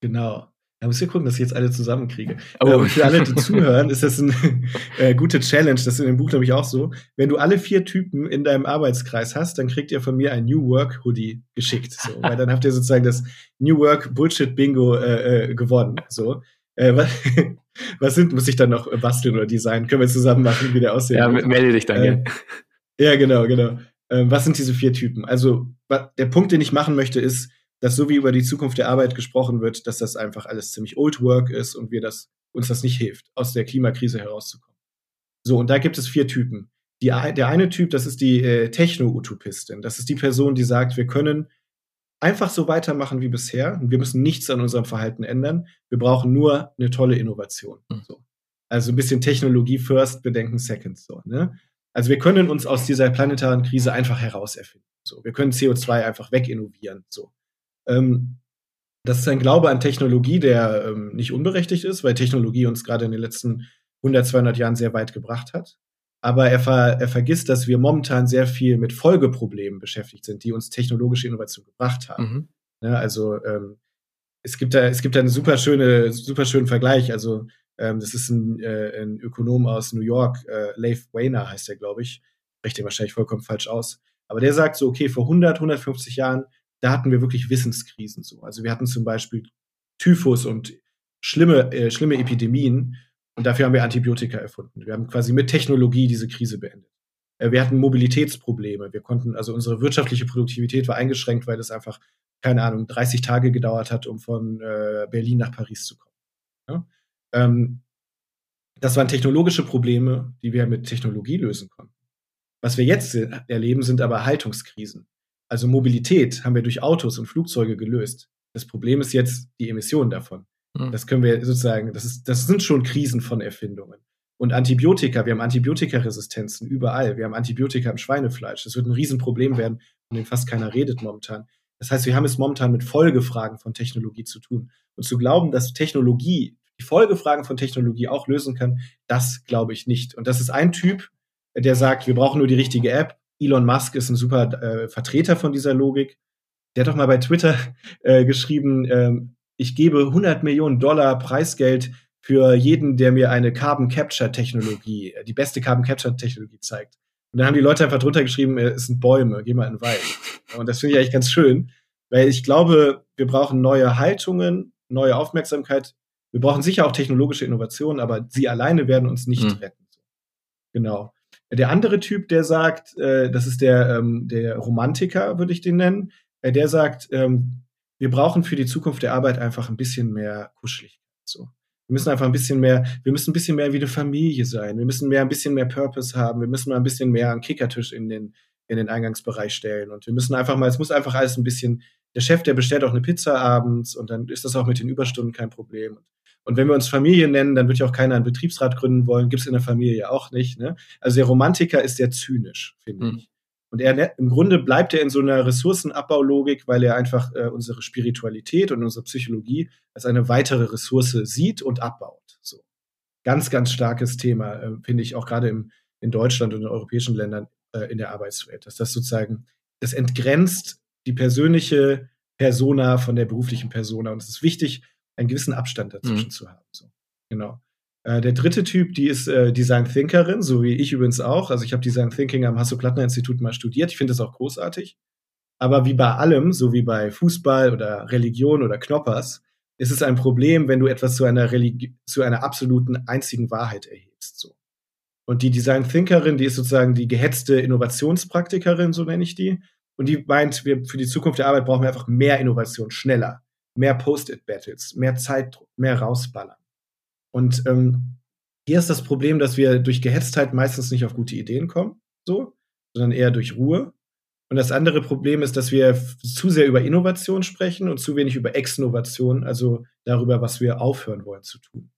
Genau. Da muss ich gucken, dass ich jetzt alle zusammenkriege. Oh. Äh, und für alle, die zuhören, ist das eine äh, gute Challenge. Das ist in dem Buch nämlich auch so. Wenn du alle vier Typen in deinem Arbeitskreis hast, dann kriegt ihr von mir ein New Work Hoodie geschickt. So. Weil dann habt ihr sozusagen das New Work Bullshit Bingo äh, äh, gewonnen. So. Äh, was, was sind, muss ich dann noch basteln oder designen? Können wir zusammen machen, wie der aussieht? Ja, melde dich dann, äh, ja. genau, genau. Ähm, was sind diese vier Typen? Also, der Punkt, den ich machen möchte, ist, dass so wie über die Zukunft der Arbeit gesprochen wird, dass das einfach alles ziemlich Old Work ist und wir das uns das nicht hilft, aus der Klimakrise herauszukommen. So, und da gibt es vier Typen. Die, der eine Typ, das ist die äh, Techno-Utopistin. Das ist die Person, die sagt, wir können einfach so weitermachen wie bisher. Wir müssen nichts an unserem Verhalten ändern. Wir brauchen nur eine tolle Innovation. Mhm. So. Also ein bisschen Technologie first, Bedenken second. So, ne? Also wir können uns aus dieser planetaren Krise einfach herauserfinden. So, wir können CO2 einfach weginnovieren. So. Ähm, das ist ein Glaube an Technologie, der ähm, nicht unberechtigt ist, weil Technologie uns gerade in den letzten 100, 200 Jahren sehr weit gebracht hat. Aber er, ver, er vergisst, dass wir momentan sehr viel mit Folgeproblemen beschäftigt sind, die uns technologische Innovation gebracht haben. Mhm. Ja, ne, also ähm, es gibt da es gibt da einen super schöne super schönen Vergleich. Also ähm, das ist ein, äh, ein Ökonom aus New York, äh, Leif Weiner heißt der, glaube ich. Spreche den wahrscheinlich vollkommen falsch aus. Aber der sagt so, okay, vor 100, 150 Jahren, da hatten wir wirklich Wissenskrisen so. Also wir hatten zum Beispiel Typhus und schlimme, äh, schlimme Epidemien. Und dafür haben wir Antibiotika erfunden. Wir haben quasi mit Technologie diese Krise beendet. Äh, wir hatten Mobilitätsprobleme. Wir konnten, also unsere wirtschaftliche Produktivität war eingeschränkt, weil es einfach, keine Ahnung, 30 Tage gedauert hat, um von äh, Berlin nach Paris zu kommen. Ja? Ähm, das waren technologische Probleme, die wir mit Technologie lösen konnten. Was wir jetzt erleben, sind aber Haltungskrisen. Also Mobilität haben wir durch Autos und Flugzeuge gelöst. Das Problem ist jetzt die Emissionen davon. Mhm. Das können wir sozusagen, das, ist, das sind schon Krisen von Erfindungen. Und Antibiotika, wir haben Antibiotikaresistenzen überall. Wir haben Antibiotika im Schweinefleisch. Das wird ein Riesenproblem werden, von dem fast keiner redet momentan. Das heißt, wir haben es momentan mit Folgefragen von Technologie zu tun. Und zu glauben, dass Technologie, die Folgefragen von Technologie auch lösen kann, das glaube ich nicht. Und das ist ein Typ, der sagt, wir brauchen nur die richtige App. Elon Musk ist ein super äh, Vertreter von dieser Logik. Der hat doch mal bei Twitter äh, geschrieben, ähm, ich gebe 100 Millionen Dollar Preisgeld für jeden, der mir eine Carbon Capture Technologie, äh, die beste Carbon Capture Technologie zeigt. Und dann haben die Leute einfach drunter geschrieben, äh, es sind Bäume, geh mal in den Wald. Und das finde ich eigentlich ganz schön, weil ich glaube, wir brauchen neue Haltungen, neue Aufmerksamkeit. Wir brauchen sicher auch technologische Innovationen, aber sie alleine werden uns nicht mhm. retten. Genau. Der andere Typ, der sagt, äh, das ist der, ähm, der Romantiker, würde ich den nennen, äh, der sagt, ähm, wir brauchen für die Zukunft der Arbeit einfach ein bisschen mehr Kuscheligkeit. So. Wir müssen einfach ein bisschen mehr, wir müssen ein bisschen mehr wie eine Familie sein. Wir müssen mehr, ein bisschen mehr Purpose haben. Wir müssen mal ein bisschen mehr einen Kickertisch in den, in den Eingangsbereich stellen. Und wir müssen einfach mal, es muss einfach alles ein bisschen, der Chef, der bestellt auch eine Pizza abends und dann ist das auch mit den Überstunden kein Problem. Und wenn wir uns Familie nennen, dann wird ja auch keiner einen Betriebsrat gründen wollen. Gibt es in der Familie auch nicht. Ne? Also der Romantiker ist sehr zynisch, finde mhm. ich. Und er ne, im Grunde bleibt er in so einer Ressourcenabbaulogik, weil er einfach äh, unsere Spiritualität und unsere Psychologie als eine weitere Ressource sieht und abbaut. So. Ganz, ganz starkes Thema, äh, finde ich, auch gerade in Deutschland und in europäischen Ländern äh, in der Arbeitswelt. Dass das sozusagen, das entgrenzt die persönliche Persona von der beruflichen Persona. Und es ist wichtig, einen gewissen Abstand dazwischen mhm. zu haben. So. Genau. Äh, der dritte Typ, die ist äh, Design Thinkerin, so wie ich übrigens auch. Also ich habe Design Thinking am Hasso-Plattner-Institut mal studiert. Ich finde das auch großartig. Aber wie bei allem, so wie bei Fußball oder Religion oder Knoppers, ist es ein Problem, wenn du etwas zu einer, Religi zu einer absoluten einzigen Wahrheit erhebst. So. Und die Design Thinkerin, die ist sozusagen die gehetzte Innovationspraktikerin, so nenne ich die. Und die meint, wir für die Zukunft der Arbeit brauchen wir einfach mehr Innovation, schneller, mehr Post-it-Battles, mehr Zeit, mehr rausballern. Und ähm, hier ist das Problem, dass wir durch Gehetztheit meistens nicht auf gute Ideen kommen, so, sondern eher durch Ruhe. Und das andere Problem ist, dass wir zu sehr über Innovation sprechen und zu wenig über Exnovation, also darüber, was wir aufhören wollen zu tun.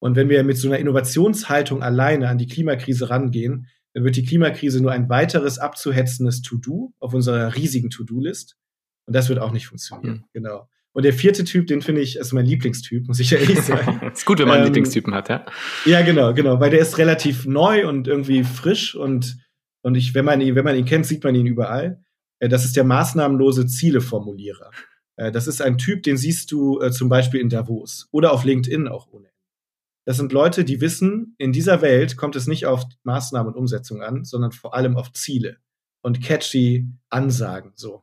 Und wenn wir mit so einer Innovationshaltung alleine an die Klimakrise rangehen, dann wird die Klimakrise nur ein weiteres abzuhetzendes To-Do auf unserer riesigen To-Do-List. Und das wird auch nicht funktionieren. Mhm. Genau. Und der vierte Typ, den finde ich, ist mein Lieblingstyp, muss ich ehrlich sagen. ist gut, wenn man ähm, Lieblingstypen hat, ja? Ja, genau, genau, weil der ist relativ neu und irgendwie frisch und, und ich, wenn man ihn, wenn man ihn kennt, sieht man ihn überall. Äh, das ist der maßnahmenlose Zieleformulierer. Äh, das ist ein Typ, den siehst du äh, zum Beispiel in Davos oder auf LinkedIn auch ohne. Das sind Leute, die wissen, in dieser Welt kommt es nicht auf Maßnahmen und Umsetzung an, sondern vor allem auf Ziele und catchy Ansagen, so.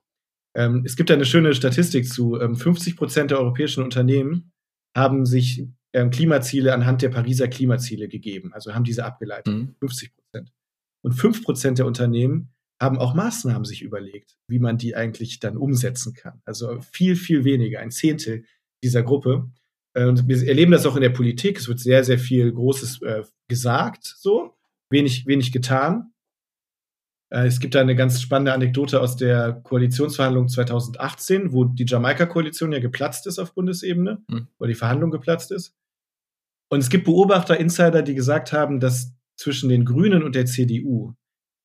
Ähm, es gibt da eine schöne Statistik zu. Ähm, 50 Prozent der europäischen Unternehmen haben sich ähm, Klimaziele anhand der Pariser Klimaziele gegeben, also haben diese abgeleitet. Mhm. 50 Prozent. Und 5 Prozent der Unternehmen haben auch Maßnahmen sich überlegt, wie man die eigentlich dann umsetzen kann. Also viel, viel weniger, ein Zehntel dieser Gruppe. Und wir erleben das auch in der Politik. Es wird sehr, sehr viel Großes äh, gesagt, so, wenig, wenig getan. Äh, es gibt da eine ganz spannende Anekdote aus der Koalitionsverhandlung 2018, wo die Jamaika-Koalition ja geplatzt ist auf Bundesebene, mhm. wo die Verhandlung geplatzt ist. Und es gibt Beobachter, Insider, die gesagt haben, dass zwischen den Grünen und der CDU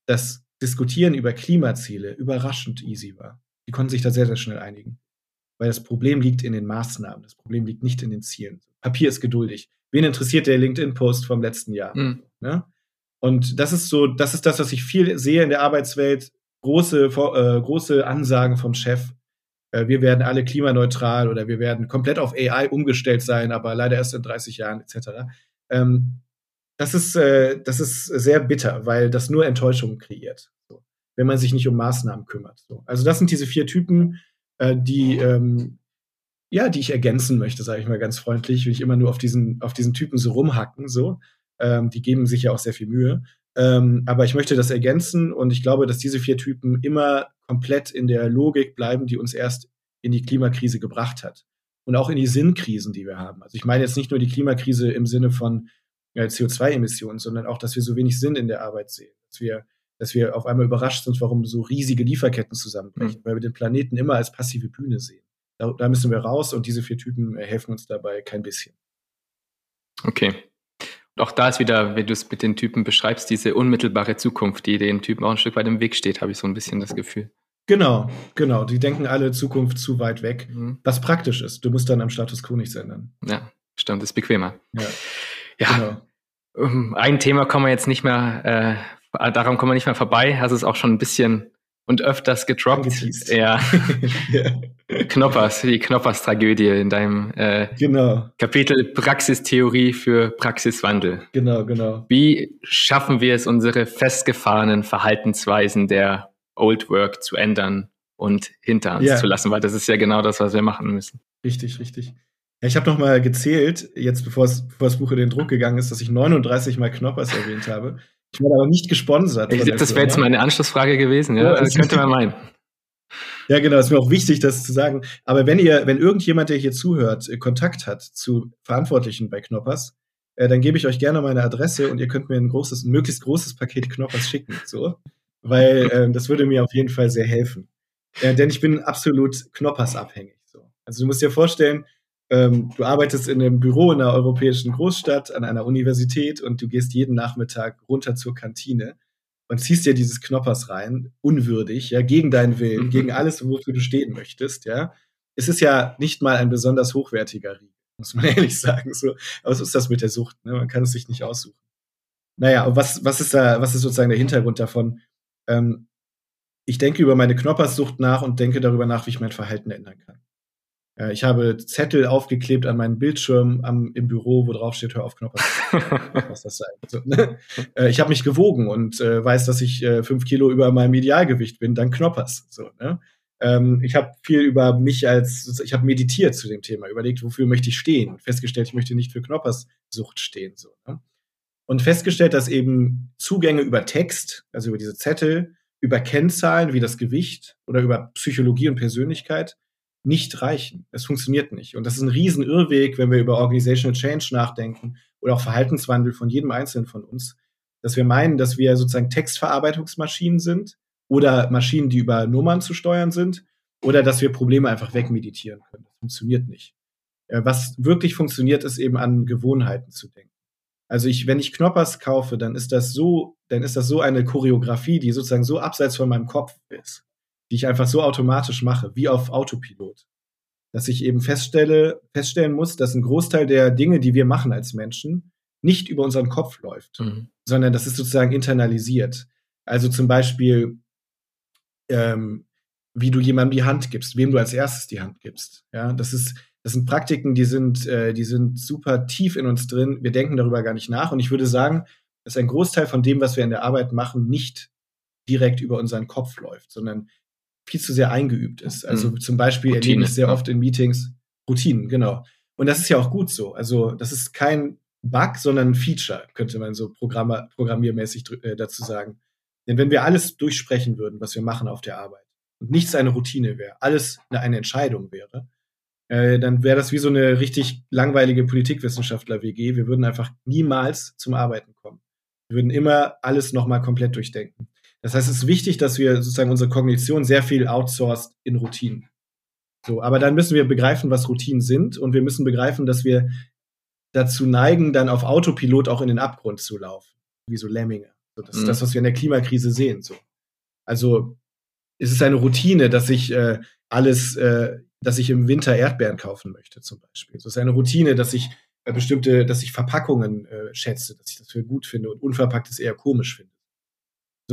das Diskutieren über Klimaziele überraschend easy war. Die konnten sich da sehr, sehr schnell einigen. Weil das Problem liegt in den Maßnahmen. Das Problem liegt nicht in den Zielen. Papier ist geduldig. Wen interessiert der LinkedIn-Post vom letzten Jahr? Mhm. Ne? Und das ist so, das ist das, was ich viel sehe in der Arbeitswelt. Große, äh, große Ansagen vom Chef. Äh, wir werden alle klimaneutral oder wir werden komplett auf AI umgestellt sein, aber leider erst in 30 Jahren etc. Ähm, das ist, äh, das ist sehr bitter, weil das nur Enttäuschung kreiert, so, wenn man sich nicht um Maßnahmen kümmert. So. Also das sind diese vier Typen, äh, die ähm, ja, die ich ergänzen möchte, sage ich mal ganz freundlich, will ich immer nur auf diesen, auf diesen Typen so rumhacken, so. Ähm, die geben sich ja auch sehr viel Mühe. Ähm, aber ich möchte das ergänzen und ich glaube, dass diese vier Typen immer komplett in der Logik bleiben, die uns erst in die Klimakrise gebracht hat. Und auch in die Sinnkrisen, die wir haben. Also ich meine jetzt nicht nur die Klimakrise im Sinne von äh, CO2-Emissionen, sondern auch, dass wir so wenig Sinn in der Arbeit sehen. Dass wir, dass wir auf einmal überrascht sind, warum so riesige Lieferketten zusammenbrechen, mhm. weil wir den Planeten immer als passive Bühne sehen. Da, da müssen wir raus und diese vier Typen äh, helfen uns dabei kein bisschen. Okay. Auch da ist wieder, wenn du es mit den Typen beschreibst, diese unmittelbare Zukunft, die den Typen auch ein Stück weit im Weg steht, habe ich so ein bisschen das Gefühl. Genau, genau. Die denken alle Zukunft zu weit weg, mhm. was praktisch ist. Du musst dann am Status quo nichts ändern. Ja, stimmt, ist bequemer. Ja, ja genau. Um, ein Thema kommen wir jetzt nicht mehr, äh, daran kommen wir nicht mehr vorbei. Hast es auch schon ein bisschen und öfters gedroppt. Ja. ja. Knoppers, die Knoppers-Tragödie in deinem äh, genau. Kapitel Praxistheorie für Praxiswandel. Genau, genau. Wie schaffen wir es, unsere festgefahrenen Verhaltensweisen der Old Work zu ändern und hinter uns ja. zu lassen? Weil das ist ja genau das, was wir machen müssen. Richtig, richtig. Ja, ich habe noch mal gezählt, jetzt bevor, bevor das Buch in den Druck gegangen ist, dass ich 39 Mal Knoppers erwähnt habe. Ich werde aber nicht gesponsert. Ich, das wäre jetzt meine Anschlussfrage gewesen, ja. ja das könnte man meinen. Ja, genau, ist mir auch wichtig, das zu sagen. Aber wenn ihr, wenn irgendjemand, der hier zuhört, äh, Kontakt hat zu Verantwortlichen bei Knoppers, äh, dann gebe ich euch gerne meine Adresse und ihr könnt mir ein großes, ein möglichst großes Paket Knoppers schicken, so. Weil äh, das würde mir auf jeden Fall sehr helfen. Äh, denn ich bin absolut Knoppers abhängig, so. Also du musst dir vorstellen, ähm, du arbeitest in einem Büro in einer europäischen Großstadt, an einer Universität und du gehst jeden Nachmittag runter zur Kantine und ziehst dir dieses Knoppers rein, unwürdig, ja, gegen deinen Willen, mhm. gegen alles, wofür du stehen möchtest, ja. Es ist ja nicht mal ein besonders hochwertiger Riegel, muss man ehrlich sagen. So, aber so ist das mit der Sucht, ne? Man kann es sich nicht aussuchen. Naja, und was, was ist da, was ist sozusagen der Hintergrund davon? Ähm, ich denke über meine Knopperssucht nach und denke darüber nach, wie ich mein Verhalten ändern kann. Äh, ich habe Zettel aufgeklebt an meinen Bildschirm am, im Büro, wo drauf steht, hör auf Knopf. was das sein. Ne? Äh, ich habe mich gewogen und äh, weiß, dass ich äh, fünf Kilo über meinem Idealgewicht bin, dann Knoppers. So, ne? ähm, ich habe viel über mich als, ich habe meditiert zu dem Thema, überlegt, wofür möchte ich stehen und festgestellt, ich möchte nicht für Knopperssucht stehen. So, ne? Und festgestellt, dass eben Zugänge über Text, also über diese Zettel, über Kennzahlen wie das Gewicht oder über Psychologie und Persönlichkeit nicht reichen. Es funktioniert nicht. Und das ist ein Riesenirrweg, wenn wir über Organizational Change nachdenken oder auch Verhaltenswandel von jedem Einzelnen von uns, dass wir meinen, dass wir sozusagen Textverarbeitungsmaschinen sind oder Maschinen, die über Nummern zu steuern sind oder dass wir Probleme einfach wegmeditieren können. Das funktioniert nicht. Äh, was wirklich funktioniert, ist eben an Gewohnheiten zu denken. Also ich, wenn ich Knoppers kaufe, dann ist das so, dann ist das so eine Choreografie, die sozusagen so abseits von meinem Kopf ist die ich einfach so automatisch mache, wie auf Autopilot. Dass ich eben feststelle, feststellen muss, dass ein Großteil der Dinge, die wir machen als Menschen, nicht über unseren Kopf läuft, mhm. sondern das ist sozusagen internalisiert. Also zum Beispiel, ähm, wie du jemandem die Hand gibst, wem du als erstes die Hand gibst. Ja, das ist, das sind Praktiken, die sind, äh, die sind super tief in uns drin. Wir denken darüber gar nicht nach. Und ich würde sagen, dass ein Großteil von dem, was wir in der Arbeit machen, nicht direkt über unseren Kopf läuft, sondern viel zu sehr eingeübt ist. Also mhm. zum Beispiel Routine, erlebe ich sehr oft in Meetings Routinen, genau. Und das ist ja auch gut so. Also das ist kein Bug, sondern ein Feature, könnte man so Programmer, programmiermäßig äh, dazu sagen. Denn wenn wir alles durchsprechen würden, was wir machen auf der Arbeit, und nichts eine Routine wäre, alles eine, eine Entscheidung wäre, äh, dann wäre das wie so eine richtig langweilige Politikwissenschaftler-WG. Wir würden einfach niemals zum Arbeiten kommen. Wir würden immer alles nochmal komplett durchdenken. Das heißt, es ist wichtig, dass wir sozusagen unsere Kognition sehr viel outsourced in Routinen. So, aber dann müssen wir begreifen, was Routinen sind und wir müssen begreifen, dass wir dazu neigen, dann auf Autopilot auch in den Abgrund zu laufen, wie so Lemminge. So, das mhm. ist das, was wir in der Klimakrise sehen. So. Also es ist eine Routine, dass ich äh, alles, äh, dass ich im Winter Erdbeeren kaufen möchte, zum Beispiel. Es ist eine Routine, dass ich äh, bestimmte, dass ich Verpackungen äh, schätze, dass ich das für gut finde und unverpacktes eher komisch finde.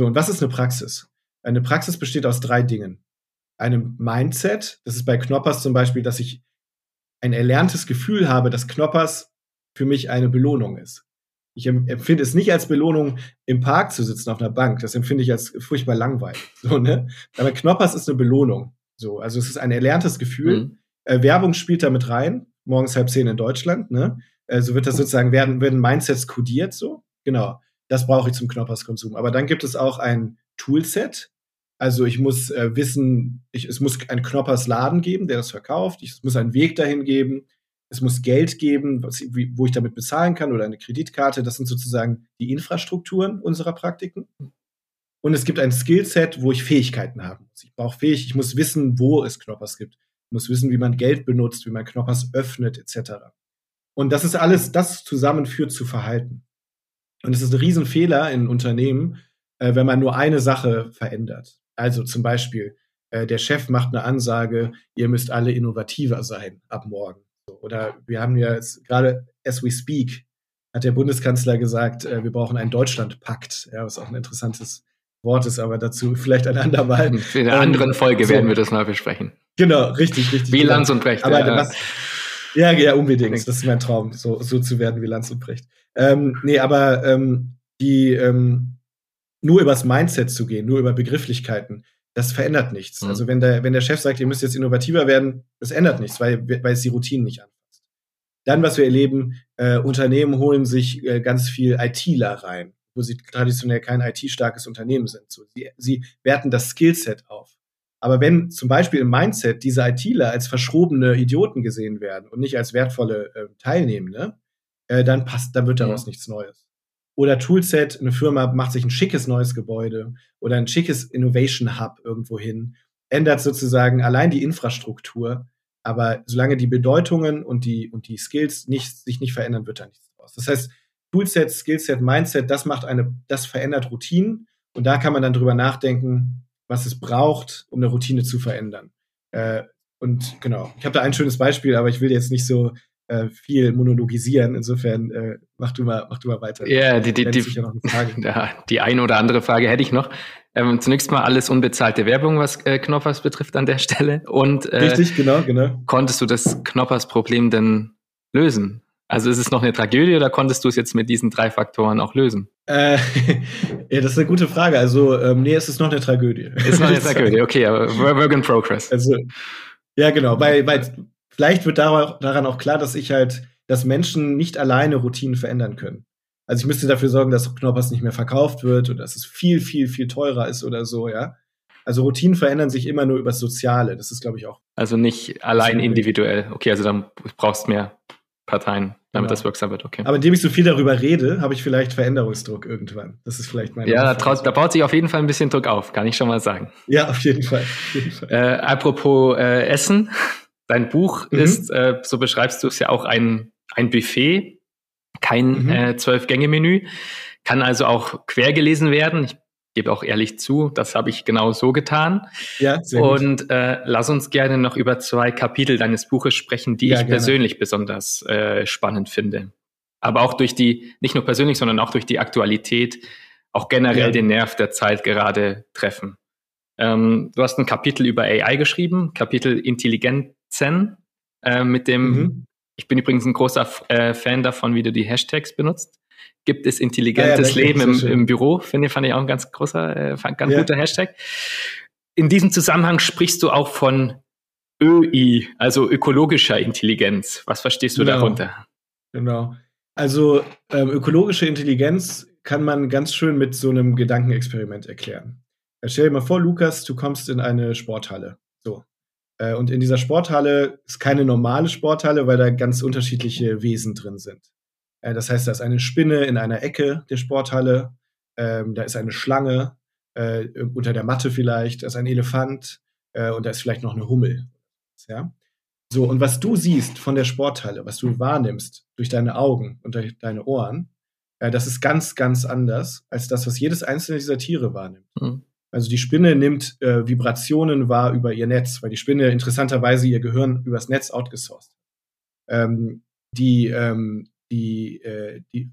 So, und was ist eine Praxis? Eine Praxis besteht aus drei Dingen. Einem Mindset, das ist bei Knoppers zum Beispiel, dass ich ein erlerntes Gefühl habe, dass Knoppers für mich eine Belohnung ist. Ich empfinde es nicht als Belohnung, im Park zu sitzen auf einer Bank. Das empfinde ich als furchtbar langweilig. So, ne? Aber Knoppers ist eine Belohnung. So, also es ist ein erlerntes Gefühl. Mhm. Äh, Werbung spielt damit rein. Morgens halb zehn in Deutschland. Ne? Äh, so wird das sozusagen werden, werden Mindsets kodiert. So, genau. Das brauche ich zum Knopperskonsum. Aber dann gibt es auch ein Toolset. Also ich muss äh, wissen, ich, es muss einen Knoppers Laden geben, der das verkauft. Ich, es muss einen Weg dahin geben es muss Geld geben, was, wo ich damit bezahlen kann oder eine Kreditkarte. Das sind sozusagen die Infrastrukturen unserer Praktiken. Und es gibt ein Skillset, wo ich Fähigkeiten haben muss. Ich brauche fähig, ich muss wissen, wo es Knoppers gibt. Ich muss wissen, wie man Geld benutzt, wie man Knoppers öffnet, etc. Und das ist alles, das zusammen führt zu Verhalten. Und es ist ein Riesenfehler in Unternehmen, äh, wenn man nur eine Sache verändert. Also zum Beispiel, äh, der Chef macht eine Ansage, ihr müsst alle innovativer sein ab morgen. Oder wir haben ja jetzt gerade, as we speak, hat der Bundeskanzler gesagt, äh, wir brauchen einen Deutschlandpakt, ja, was auch ein interessantes Wort ist, aber dazu vielleicht ein andermal. In einer anderen Folge so. werden wir das mal besprechen. Genau, richtig, richtig. Wie. Lanz und Brecht. Aber ja. Was, ja, ja, unbedingt. Das ist mein Traum, so, so zu werden wie Lanz und Brecht. Ähm, nee, aber ähm, die ähm, nur übers Mindset zu gehen, nur über Begrifflichkeiten, das verändert nichts. Mhm. Also wenn der, wenn der Chef sagt, ihr müsst jetzt innovativer werden, das ändert nichts, weil, weil es die Routinen nicht anfasst. Dann, was wir erleben, äh, Unternehmen holen sich äh, ganz viel ITler rein, wo sie traditionell kein IT-starkes Unternehmen sind. So, sie, sie werten das Skillset auf. Aber wenn zum Beispiel im Mindset diese ITler als verschrobene Idioten gesehen werden und nicht als wertvolle äh, Teilnehmende, äh, dann passt, dann wird daraus ja. nichts Neues. Oder Toolset, eine Firma macht sich ein schickes neues Gebäude oder ein schickes Innovation Hub irgendwo hin, ändert sozusagen allein die Infrastruktur. Aber solange die Bedeutungen und die, und die Skills nicht, sich nicht verändern, wird da nichts draus. Das heißt, Toolset, Skillset, Mindset, das macht eine, das verändert Routinen. Und da kann man dann drüber nachdenken, was es braucht, um eine Routine zu verändern. Äh, und genau, ich habe da ein schönes Beispiel, aber ich will jetzt nicht so äh, viel monologisieren. Insofern äh, mach du mal, mach du mal weiter. Yeah, die, die, die, ja ja, die eine oder andere Frage hätte ich noch. Ähm, zunächst mal alles unbezahlte Werbung, was äh, Knoppers betrifft an der Stelle. Und äh, richtig, genau, genau. Konntest du das Knoppers-Problem denn lösen? Also ist es noch eine Tragödie oder konntest du es jetzt mit diesen drei Faktoren auch lösen? Äh, ja, das ist eine gute Frage. Also, ähm, nee, es ist noch eine Tragödie. Ist noch eine Tragödie, okay, aber work in progress. Also, ja, genau, weil, weil vielleicht wird daran auch klar, dass ich halt, dass Menschen nicht alleine Routinen verändern können. Also ich müsste dafür sorgen, dass Knoppers nicht mehr verkauft wird oder dass es viel, viel, viel teurer ist oder so, ja. Also Routinen verändern sich immer nur übers Soziale. Das ist, glaube ich, auch. Also nicht allein individuell. Okay, also dann brauchst du mehr Parteien, damit genau. das wirksam wird. Okay. Aber indem ich so viel darüber rede, habe ich vielleicht Veränderungsdruck irgendwann. Das ist vielleicht meine. Ja, da, da, baut sich auf jeden Fall ein bisschen Druck auf, kann ich schon mal sagen. Ja, auf jeden Fall. Auf jeden Fall. Äh, apropos äh, Essen, Dein Buch mhm. ist, äh, so beschreibst du es ja auch ein, ein Buffet, kein mhm. äh, Zwölf-Gänge-Menü, kann also auch quer gelesen werden. Ich gebe auch ehrlich zu, das habe ich genau so getan. Ja, sehr Und äh, lass uns gerne noch über zwei Kapitel deines Buches sprechen, die ja, ich gerne. persönlich besonders äh, spannend finde. Aber auch durch die, nicht nur persönlich, sondern auch durch die Aktualität, auch generell ja. den Nerv der Zeit gerade treffen. Ähm, du hast ein Kapitel über AI geschrieben, Kapitel Intelligent äh, mit dem, mhm. ich bin übrigens ein großer äh, Fan davon, wie du die Hashtags benutzt. Gibt es intelligentes ja, ja, Leben im, im, Büro? Finde fand ich auch ein ganz großer, äh, ganz ja. guter Hashtag. In diesem Zusammenhang sprichst du auch von ÖI, also ökologischer Intelligenz. Was verstehst du genau. darunter? Genau. Also ähm, ökologische Intelligenz kann man ganz schön mit so einem Gedankenexperiment erklären. Stell dir mal vor, Lukas, du kommst in eine Sporthalle. So. Äh, und in dieser Sporthalle ist keine normale Sporthalle, weil da ganz unterschiedliche Wesen drin sind. Äh, das heißt, da ist eine Spinne in einer Ecke der Sporthalle, ähm, da ist eine Schlange, äh, unter der Matte vielleicht, da ist ein Elefant und da ist vielleicht noch eine Hummel. Ja? So, und was du siehst von der Sporthalle, was du wahrnimmst durch deine Augen und durch deine Ohren, das ist ganz, ganz anders als das, was jedes einzelne dieser Tiere wahrnimmt. Mhm. Also die Spinne nimmt äh, Vibrationen wahr über ihr Netz, weil die Spinne interessanterweise ihr Gehirn übers Netz outgesourced. Ähm, die, ähm, die, äh, die,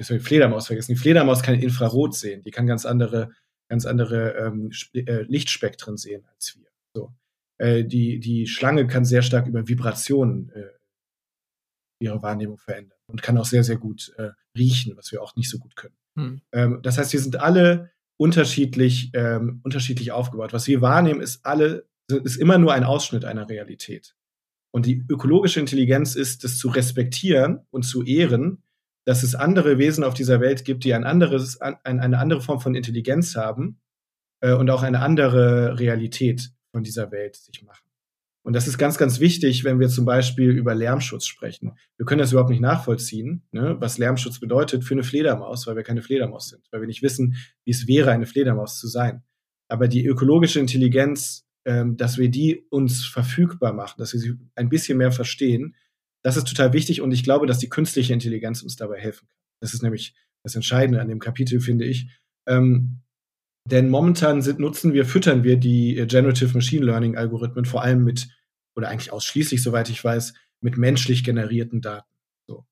soll die Fledermaus vergessen. Die Fledermaus kann Infrarot sehen. Die kann ganz andere, ganz andere ähm, äh, Lichtspektren sehen als wir. So. Äh, die, die Schlange kann sehr stark über Vibrationen äh, ihre Wahrnehmung verändern und kann auch sehr, sehr gut äh, riechen, was wir auch nicht so gut können. Hm. Ähm, das heißt, wir sind alle unterschiedlich, ähm, unterschiedlich aufgebaut. Was wir wahrnehmen, ist alle, ist immer nur ein Ausschnitt einer Realität. Und die ökologische Intelligenz ist, das zu respektieren und zu ehren, dass es andere Wesen auf dieser Welt gibt, die ein anderes, ein, eine andere Form von Intelligenz haben äh, und auch eine andere Realität von dieser Welt sich machen. Und das ist ganz, ganz wichtig, wenn wir zum Beispiel über Lärmschutz sprechen. Wir können das überhaupt nicht nachvollziehen, ne, was Lärmschutz bedeutet für eine Fledermaus, weil wir keine Fledermaus sind, weil wir nicht wissen, wie es wäre, eine Fledermaus zu sein. Aber die ökologische Intelligenz, ähm, dass wir die uns verfügbar machen, dass wir sie ein bisschen mehr verstehen, das ist total wichtig und ich glaube, dass die künstliche Intelligenz uns dabei helfen kann. Das ist nämlich das Entscheidende an dem Kapitel, finde ich. Ähm, denn momentan sind, nutzen wir, füttern wir die äh, Generative Machine Learning Algorithmen vor allem mit, oder eigentlich ausschließlich, soweit ich weiß, mit menschlich generierten Daten. So.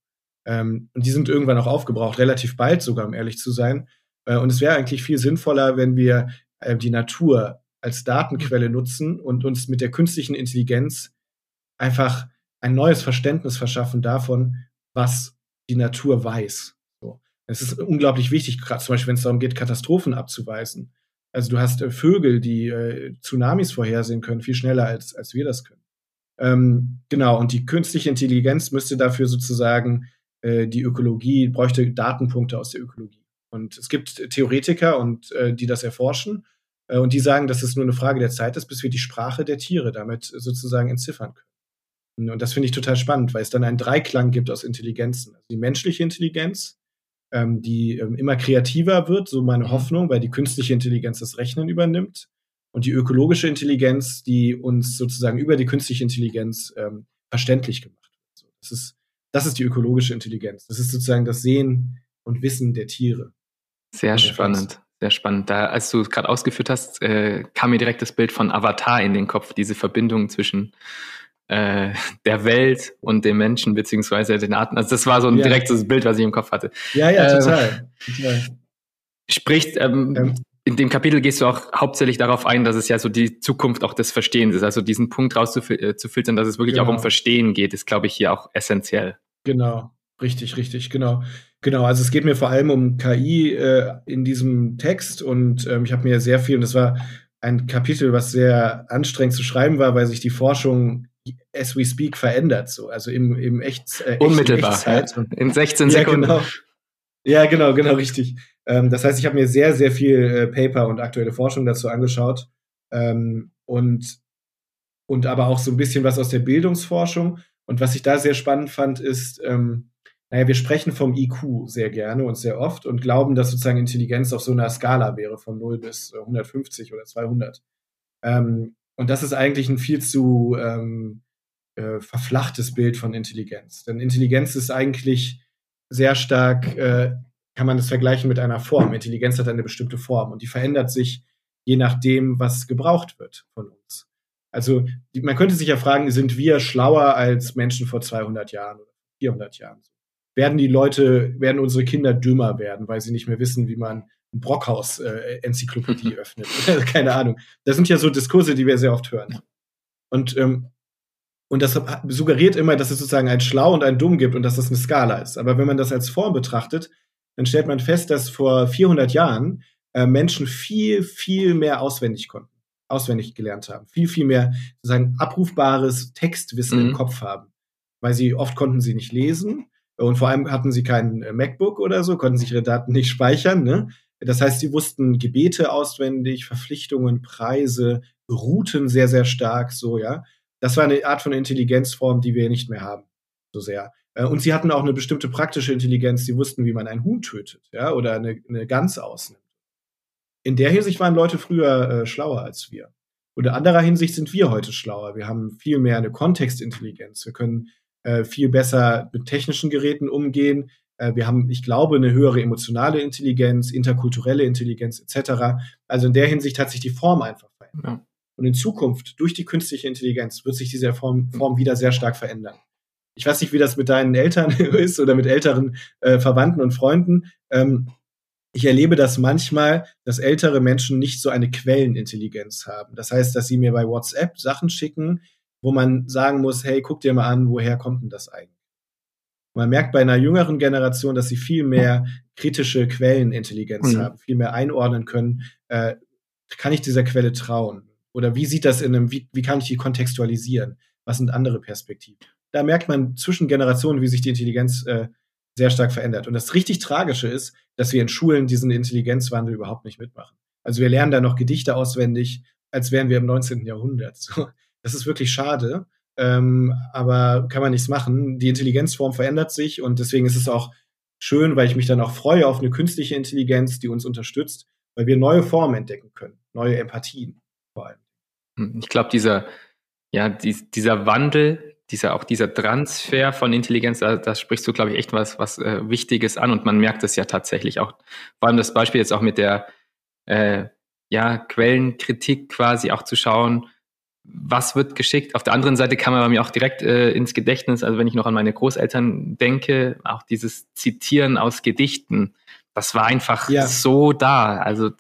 Ähm, und die sind irgendwann auch aufgebraucht, relativ bald sogar, um ehrlich zu sein. Äh, und es wäre eigentlich viel sinnvoller, wenn wir äh, die Natur als Datenquelle nutzen und uns mit der künstlichen Intelligenz einfach ein neues Verständnis verschaffen davon, was die Natur weiß. Es ist unglaublich wichtig, gerade zum Beispiel, wenn es darum geht, Katastrophen abzuweisen. Also du hast äh, Vögel, die äh, Tsunamis vorhersehen können, viel schneller als, als wir das können. Ähm, genau, und die künstliche Intelligenz müsste dafür sozusagen äh, die Ökologie, bräuchte Datenpunkte aus der Ökologie. Und es gibt Theoretiker, und äh, die das erforschen, äh, und die sagen, dass es nur eine Frage der Zeit ist, bis wir die Sprache der Tiere damit sozusagen entziffern können. Und das finde ich total spannend, weil es dann einen Dreiklang gibt aus Intelligenzen. Also die menschliche Intelligenz, ähm, die ähm, immer kreativer wird, so meine mhm. Hoffnung, weil die künstliche Intelligenz das Rechnen übernimmt und die ökologische Intelligenz, die uns sozusagen über die künstliche Intelligenz ähm, verständlich gemacht wird. Das, ist, das ist die ökologische Intelligenz. Das ist sozusagen das Sehen und Wissen der Tiere. Sehr spannend. Sehr spannend. Da, als du es gerade ausgeführt hast, äh, kam mir direkt das Bild von Avatar in den Kopf, diese Verbindung zwischen äh, der Welt und dem Menschen beziehungsweise den Arten. Also das war so ein ja. direktes Bild, was ich im Kopf hatte. Ja, ja, äh, total. total. Spricht, ähm, ähm, in dem Kapitel gehst du auch hauptsächlich darauf ein, dass es ja so die Zukunft auch des Verstehens ist. Also diesen Punkt rauszufiltern, äh, dass es wirklich genau. auch um genau. Verstehen geht, ist, glaube ich, hier auch essentiell. Genau, richtig, richtig, genau. Genau, also es geht mir vor allem um KI äh, in diesem Text und ähm, ich habe mir sehr viel, und das war ein Kapitel, was sehr anstrengend zu schreiben war, weil sich die Forschung as we speak verändert, so, also im, im echt, äh, Unmittelbar, Echtzeit. Ja. in 16 Sekunden. Ja, genau, ja, genau, genau richtig. Ähm, das heißt, ich habe mir sehr, sehr viel äh, Paper und aktuelle Forschung dazu angeschaut ähm, und, und aber auch so ein bisschen was aus der Bildungsforschung. Und was ich da sehr spannend fand, ist, ähm, naja, wir sprechen vom IQ sehr gerne und sehr oft und glauben, dass sozusagen Intelligenz auf so einer Skala wäre von 0 bis 150 oder 200. Ähm, und das ist eigentlich ein viel zu ähm, äh, verflachtes Bild von Intelligenz. Denn Intelligenz ist eigentlich sehr stark, äh, kann man das vergleichen mit einer Form. Intelligenz hat eine bestimmte Form und die verändert sich je nachdem, was gebraucht wird von uns. Also die, man könnte sich ja fragen, sind wir schlauer als Menschen vor 200 Jahren oder 400 Jahren? Werden die Leute, werden unsere Kinder dümmer werden, weil sie nicht mehr wissen, wie man Brockhaus-Enzyklopädie äh, öffnet. Keine Ahnung. Das sind ja so Diskurse, die wir sehr oft hören. Und, ähm, und das suggeriert immer, dass es sozusagen ein Schlau und ein Dumm gibt und dass das eine Skala ist. Aber wenn man das als Form betrachtet, dann stellt man fest, dass vor 400 Jahren äh, Menschen viel, viel mehr auswendig konnten, auswendig gelernt haben, viel, viel mehr sozusagen abrufbares Textwissen mhm. im Kopf haben. Weil sie oft konnten sie nicht lesen und vor allem hatten sie kein äh, MacBook oder so, konnten sich ihre Daten nicht speichern. Ne? Das heißt, sie wussten Gebete auswendig, Verpflichtungen, Preise, Routen sehr, sehr stark, so, ja. Das war eine Art von Intelligenzform, die wir nicht mehr haben, so sehr. Äh, und sie hatten auch eine bestimmte praktische Intelligenz. Sie wussten, wie man einen Huhn tötet, ja, oder eine, eine Gans ausnimmt. In der Hinsicht waren Leute früher äh, schlauer als wir. Und in anderer Hinsicht sind wir heute schlauer. Wir haben viel mehr eine Kontextintelligenz. Wir können äh, viel besser mit technischen Geräten umgehen. Äh, wir haben, ich glaube, eine höhere emotionale Intelligenz, interkulturelle Intelligenz etc. Also in der Hinsicht hat sich die Form einfach verändert. Ja. Und in Zukunft, durch die künstliche Intelligenz, wird sich diese Form, Form wieder sehr stark verändern. Ich weiß nicht, wie das mit deinen Eltern ist oder mit älteren äh, Verwandten und Freunden. Ähm, ich erlebe das manchmal, dass ältere Menschen nicht so eine Quellenintelligenz haben. Das heißt, dass sie mir bei WhatsApp Sachen schicken, wo man sagen muss, hey, guck dir mal an, woher kommt denn das eigentlich? Man merkt bei einer jüngeren Generation, dass sie viel mehr kritische Quellenintelligenz mhm. haben, viel mehr einordnen können. Äh, kann ich dieser Quelle trauen? Oder wie sieht das in einem, wie, wie kann ich die kontextualisieren? Was sind andere Perspektiven? Da merkt man zwischen Generationen, wie sich die Intelligenz äh, sehr stark verändert. Und das richtig Tragische ist, dass wir in Schulen diesen Intelligenzwandel überhaupt nicht mitmachen. Also wir lernen da noch Gedichte auswendig, als wären wir im 19. Jahrhundert. So, das ist wirklich schade, ähm, aber kann man nichts machen. Die Intelligenzform verändert sich und deswegen ist es auch schön, weil ich mich dann auch freue auf eine künstliche Intelligenz, die uns unterstützt, weil wir neue Formen entdecken können, neue Empathien ich glaube, dieser, ja, die, dieser Wandel, dieser, auch dieser Transfer von Intelligenz, da, da sprichst du, glaube ich, echt was, was äh, Wichtiges an und man merkt es ja tatsächlich auch. Vor allem das Beispiel jetzt auch mit der äh, ja, Quellenkritik quasi auch zu schauen, was wird geschickt. Auf der anderen Seite kam er mir auch direkt äh, ins Gedächtnis, also wenn ich noch an meine Großeltern denke, auch dieses Zitieren aus Gedichten, das war einfach ja. so da. Also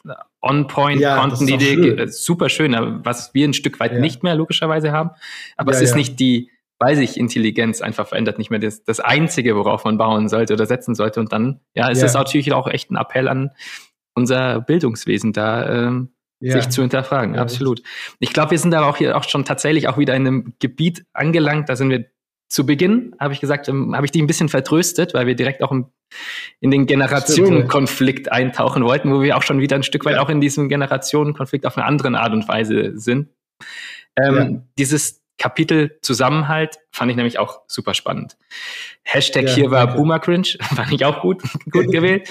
on point ja, konnten die schön. super schön, was wir ein Stück weit ja. nicht mehr logischerweise haben. Aber es ist nicht die weil sich Intelligenz einfach verändert, nicht mehr das, das Einzige, worauf man bauen sollte oder setzen sollte. Und dann, ja, ist es natürlich auch echt ein Appell an unser Bildungswesen da, ähm, ja. sich zu hinterfragen. Ja, Absolut. Ich glaube, wir sind da auch hier auch schon tatsächlich auch wieder in einem Gebiet angelangt, da sind wir zu Beginn, habe ich gesagt, ähm, habe ich die ein bisschen vertröstet, weil wir direkt auch in den Generationenkonflikt eintauchen wollten, wo wir auch schon wieder ein Stück weit ja. auch in diesem Generationenkonflikt auf eine andere Art und Weise sind. Ähm, dieses Kapitel Zusammenhalt fand ich nämlich auch super spannend. Hashtag ja, hier war danke. Boomer Cringe, fand ich auch gut, gut gewählt.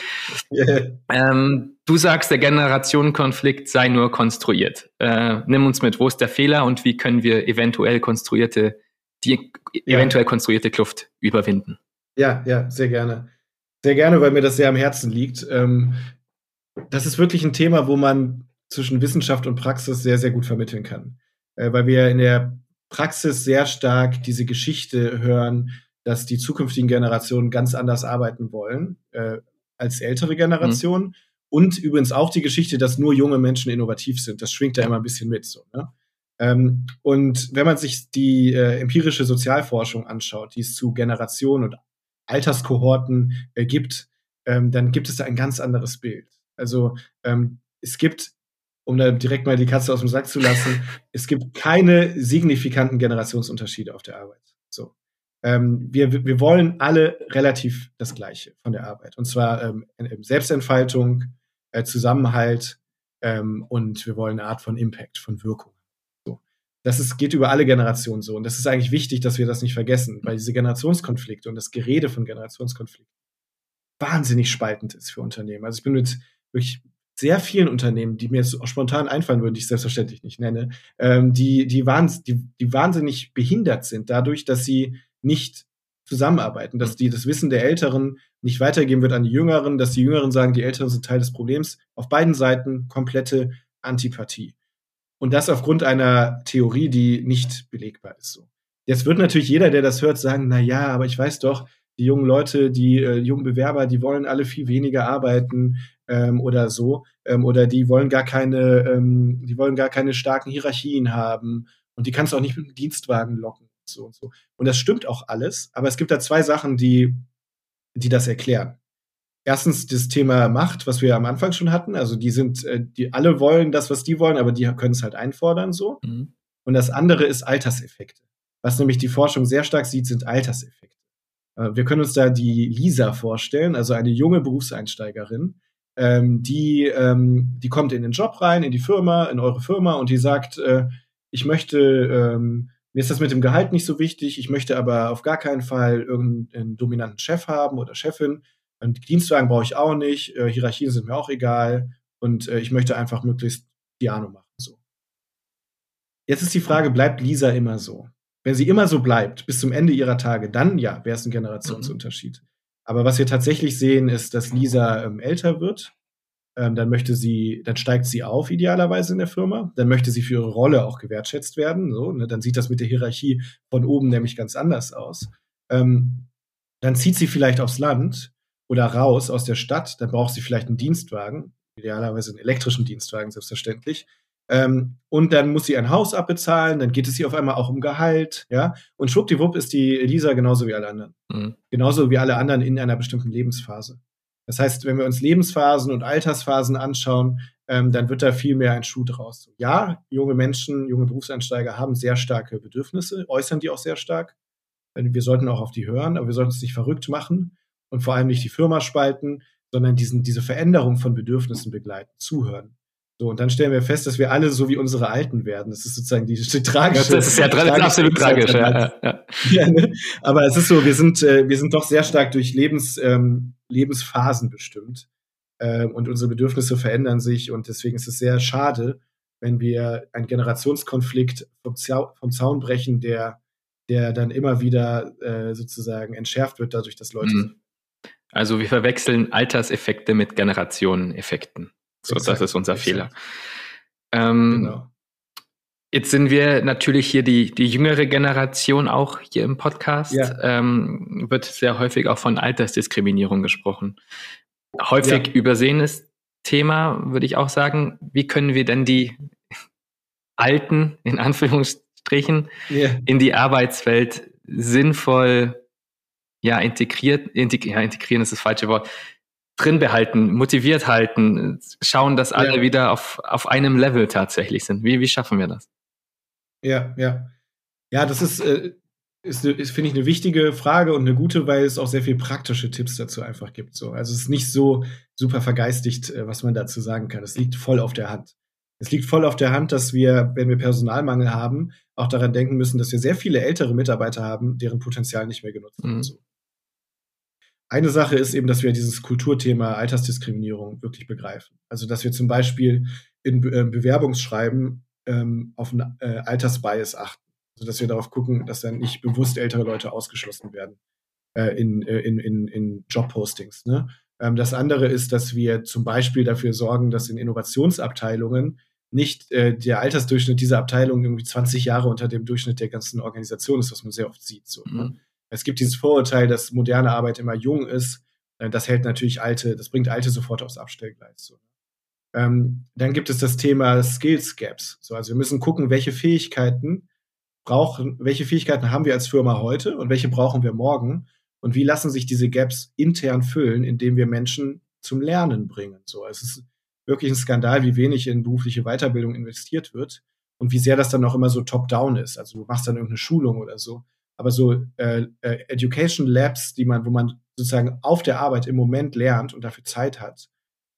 yeah. ähm, du sagst, der Generationenkonflikt sei nur konstruiert. Äh, nimm uns mit, wo ist der Fehler und wie können wir eventuell konstruierte, die ja. eventuell konstruierte Kluft überwinden? Ja, ja, sehr gerne. Sehr gerne, weil mir das sehr am Herzen liegt. Ähm, das ist wirklich ein Thema, wo man zwischen Wissenschaft und Praxis sehr, sehr gut vermitteln kann. Äh, weil wir in der Praxis sehr stark diese Geschichte hören, dass die zukünftigen Generationen ganz anders arbeiten wollen äh, als ältere Generationen. Mhm. Und übrigens auch die Geschichte, dass nur junge Menschen innovativ sind. Das schwingt da immer ein bisschen mit. So, ne? Ähm, und wenn man sich die äh, empirische Sozialforschung anschaut, die es zu Generationen und Alterskohorten äh, gibt, ähm, dann gibt es da ein ganz anderes Bild. Also ähm, es gibt um da direkt mal die Katze aus dem Sack zu lassen, es gibt keine signifikanten Generationsunterschiede auf der Arbeit. So. Ähm, wir, wir wollen alle relativ das Gleiche von der Arbeit. Und zwar ähm, Selbstentfaltung, äh, Zusammenhalt ähm, und wir wollen eine Art von Impact, von Wirkung. Das ist, geht über alle Generationen so. Und das ist eigentlich wichtig, dass wir das nicht vergessen, weil diese Generationskonflikte und das Gerede von Generationskonflikten wahnsinnig spaltend ist für Unternehmen. Also ich bin mit wirklich sehr vielen Unternehmen, die mir jetzt auch spontan einfallen würden, die ich selbstverständlich nicht nenne, ähm, die, die, wahns die, die wahnsinnig behindert sind dadurch, dass sie nicht zusammenarbeiten, dass die das Wissen der Älteren nicht weitergeben wird an die Jüngeren, dass die Jüngeren sagen, die Älteren sind Teil des Problems. Auf beiden Seiten komplette Antipathie. Und das aufgrund einer Theorie, die nicht belegbar ist. So. Jetzt wird natürlich jeder, der das hört, sagen, na ja, aber ich weiß doch, die jungen Leute, die äh, jungen Bewerber, die wollen alle viel weniger arbeiten ähm, oder so, ähm, oder die wollen gar keine, ähm, die wollen gar keine starken Hierarchien haben und die kannst du auch nicht mit dem Dienstwagen locken so und so. Und das stimmt auch alles, aber es gibt da zwei Sachen, die, die das erklären. Erstens das Thema Macht, was wir am Anfang schon hatten. Also die sind, äh, die alle wollen das, was die wollen, aber die können es halt einfordern so. Mhm. Und das andere ist Alterseffekte. Was nämlich die Forschung sehr stark sieht, sind Alterseffekte. Äh, wir können uns da die Lisa vorstellen, also eine junge Berufseinsteigerin, ähm, die, ähm, die kommt in den Job rein, in die Firma, in eure Firma und die sagt, äh, ich möchte, ähm, mir ist das mit dem Gehalt nicht so wichtig, ich möchte aber auf gar keinen Fall irgendeinen dominanten Chef haben oder Chefin. Und Dienstwagen brauche ich auch nicht, äh, Hierarchien sind mir auch egal und äh, ich möchte einfach möglichst Piano machen. So. Jetzt ist die Frage, bleibt Lisa immer so? Wenn sie immer so bleibt, bis zum Ende ihrer Tage, dann ja, wäre es ein Generationsunterschied. Mhm. Aber was wir tatsächlich sehen, ist, dass Lisa ähm, älter wird. Ähm, dann möchte sie, dann steigt sie auf idealerweise in der Firma. Dann möchte sie für ihre Rolle auch gewertschätzt werden. So, ne? Dann sieht das mit der Hierarchie von oben nämlich ganz anders aus. Ähm, dann zieht sie vielleicht aufs Land oder raus aus der Stadt. Dann braucht sie vielleicht einen Dienstwagen, idealerweise einen elektrischen Dienstwagen selbstverständlich. Ähm, und dann muss sie ein Haus abbezahlen, dann geht es ihr auf einmal auch um Gehalt, ja. Und schwuppdiwupp ist die Elisa genauso wie alle anderen. Mhm. Genauso wie alle anderen in einer bestimmten Lebensphase. Das heißt, wenn wir uns Lebensphasen und Altersphasen anschauen, ähm, dann wird da viel mehr ein Schuh draus. Ja, junge Menschen, junge Berufseinsteiger haben sehr starke Bedürfnisse, äußern die auch sehr stark. Wir sollten auch auf die hören, aber wir sollten es nicht verrückt machen und vor allem nicht die Firma spalten, sondern diesen, diese Veränderung von Bedürfnissen begleiten, zuhören. So, und dann stellen wir fest, dass wir alle so wie unsere Alten werden. Das ist sozusagen die, die tragische. Das ist ja tragische absolut tragisch, ja, ja. ja ne? Aber es ist so, wir sind, äh, wir sind doch sehr stark durch Lebens, ähm, Lebensphasen bestimmt. Ähm, und unsere Bedürfnisse verändern sich. Und deswegen ist es sehr schade, wenn wir einen Generationskonflikt vom, Zau vom Zaun brechen, der, der dann immer wieder äh, sozusagen entschärft wird, dadurch, dass Leute. Mhm. Also wir verwechseln Alterseffekte mit Generationeneffekten. So, exakt, das ist unser exakt. Fehler. Ähm, genau. Jetzt sind wir natürlich hier die, die jüngere Generation auch hier im Podcast. Ja. Ähm, wird sehr häufig auch von Altersdiskriminierung gesprochen. Häufig ja. übersehenes Thema, würde ich auch sagen. Wie können wir denn die Alten, in Anführungsstrichen, yeah. in die Arbeitswelt sinnvoll ja, integriert, integ ja, integrieren ist das falsche Wort, drin behalten, motiviert halten, schauen, dass alle ja. wieder auf, auf einem Level tatsächlich sind. Wie, wie schaffen wir das? Ja, ja. Ja, das ist, äh, ist, ist finde ich, eine wichtige Frage und eine gute, weil es auch sehr viel praktische Tipps dazu einfach gibt. So. Also es ist nicht so super vergeistigt, äh, was man dazu sagen kann. Es liegt voll auf der Hand. Es liegt voll auf der Hand, dass wir, wenn wir Personalmangel haben, auch daran denken müssen, dass wir sehr viele ältere Mitarbeiter haben, deren Potenzial nicht mehr genutzt wird. Mhm. So. Eine Sache ist eben, dass wir dieses Kulturthema Altersdiskriminierung wirklich begreifen. Also, dass wir zum Beispiel in äh, Bewerbungsschreiben ähm, auf einen äh, Altersbias achten. Also, dass wir darauf gucken, dass dann nicht bewusst ältere Leute ausgeschlossen werden äh, in, äh, in, in, in Jobpostings. Ne? Ähm, das andere ist, dass wir zum Beispiel dafür sorgen, dass in Innovationsabteilungen nicht äh, der Altersdurchschnitt dieser Abteilung irgendwie 20 Jahre unter dem Durchschnitt der ganzen Organisation ist, was man sehr oft sieht. So, ne? mhm. Es gibt dieses Vorurteil, dass moderne Arbeit immer jung ist. Äh, das hält natürlich alte, das bringt alte sofort aufs Abstellgleis. So. Ähm, dann gibt es das Thema Skills Gaps. So, also wir müssen gucken, welche Fähigkeiten brauchen, welche Fähigkeiten haben wir als Firma heute und welche brauchen wir morgen und wie lassen sich diese Gaps intern füllen, indem wir Menschen zum Lernen bringen. So, es ist wirklich ein Skandal, wie wenig in berufliche Weiterbildung investiert wird und wie sehr das dann auch immer so top-down ist. Also du machst dann irgendeine Schulung oder so aber so äh, äh, Education Labs, die man, wo man sozusagen auf der Arbeit im Moment lernt und dafür Zeit hat,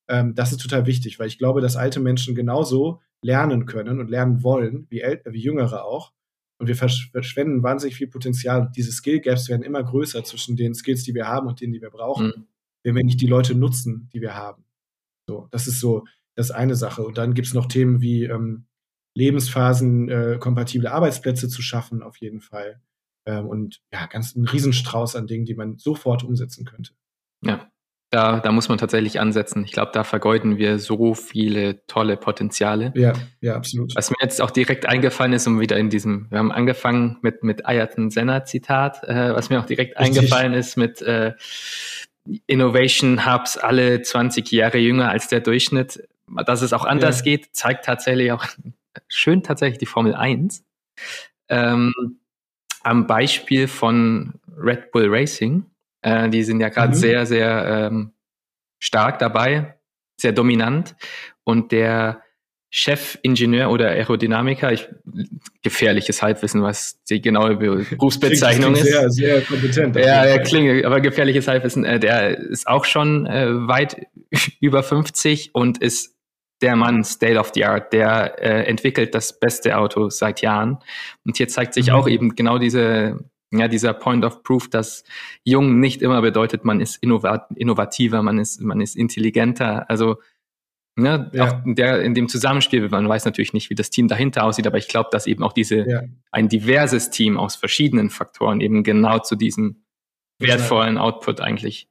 ähm, das ist total wichtig, weil ich glaube, dass alte Menschen genauso lernen können und lernen wollen, wie, wie Jüngere auch. Und wir verschwenden wahnsinnig viel Potenzial. Diese Skill Gaps werden immer größer zwischen den Skills, die wir haben und denen, die wir brauchen, mhm. wenn wir nicht die Leute nutzen, die wir haben. So, das ist so das eine Sache. Und dann gibt es noch Themen wie ähm, Lebensphasen, äh, kompatible Arbeitsplätze zu schaffen, auf jeden Fall. Ähm, und ja, ganz ein Riesenstrauß an Dingen, die man sofort umsetzen könnte. Ja, da, da muss man tatsächlich ansetzen. Ich glaube, da vergeuden wir so viele tolle Potenziale. Ja, ja, absolut. Was mir jetzt auch direkt eingefallen ist, um wieder in diesem, wir haben angefangen mit, mit Ayrton Senna Zitat, äh, was mir auch direkt Richtig. eingefallen ist mit äh, Innovation Hubs alle 20 Jahre jünger als der Durchschnitt. Dass es auch anders ja. geht, zeigt tatsächlich auch schön tatsächlich die Formel 1. Ähm, am Beispiel von Red Bull Racing. Äh, die sind ja gerade mhm. sehr, sehr ähm, stark dabei, sehr dominant. Und der Chefingenieur oder Aerodynamiker, ich, gefährliches Halbwissen, was die genaue Berufsbezeichnung ist. Sehr, sehr kompetent. Ja, der klingt, aber gefährliches Halbwissen, äh, der ist auch schon äh, weit über 50 und ist der Mann State of the Art, der äh, entwickelt das beste Auto seit Jahren. Und hier zeigt sich mhm. auch eben genau diese, ja, dieser Point of Proof, dass jung nicht immer bedeutet, man ist innovat innovativer, man ist, man ist intelligenter. Also Ne, ja. Auch der, in dem Zusammenspiel, man weiß natürlich nicht, wie das Team dahinter aussieht, aber ich glaube, dass eben auch diese, ja. ein diverses Team aus verschiedenen Faktoren eben genau zu diesem wertvollen Output eigentlich,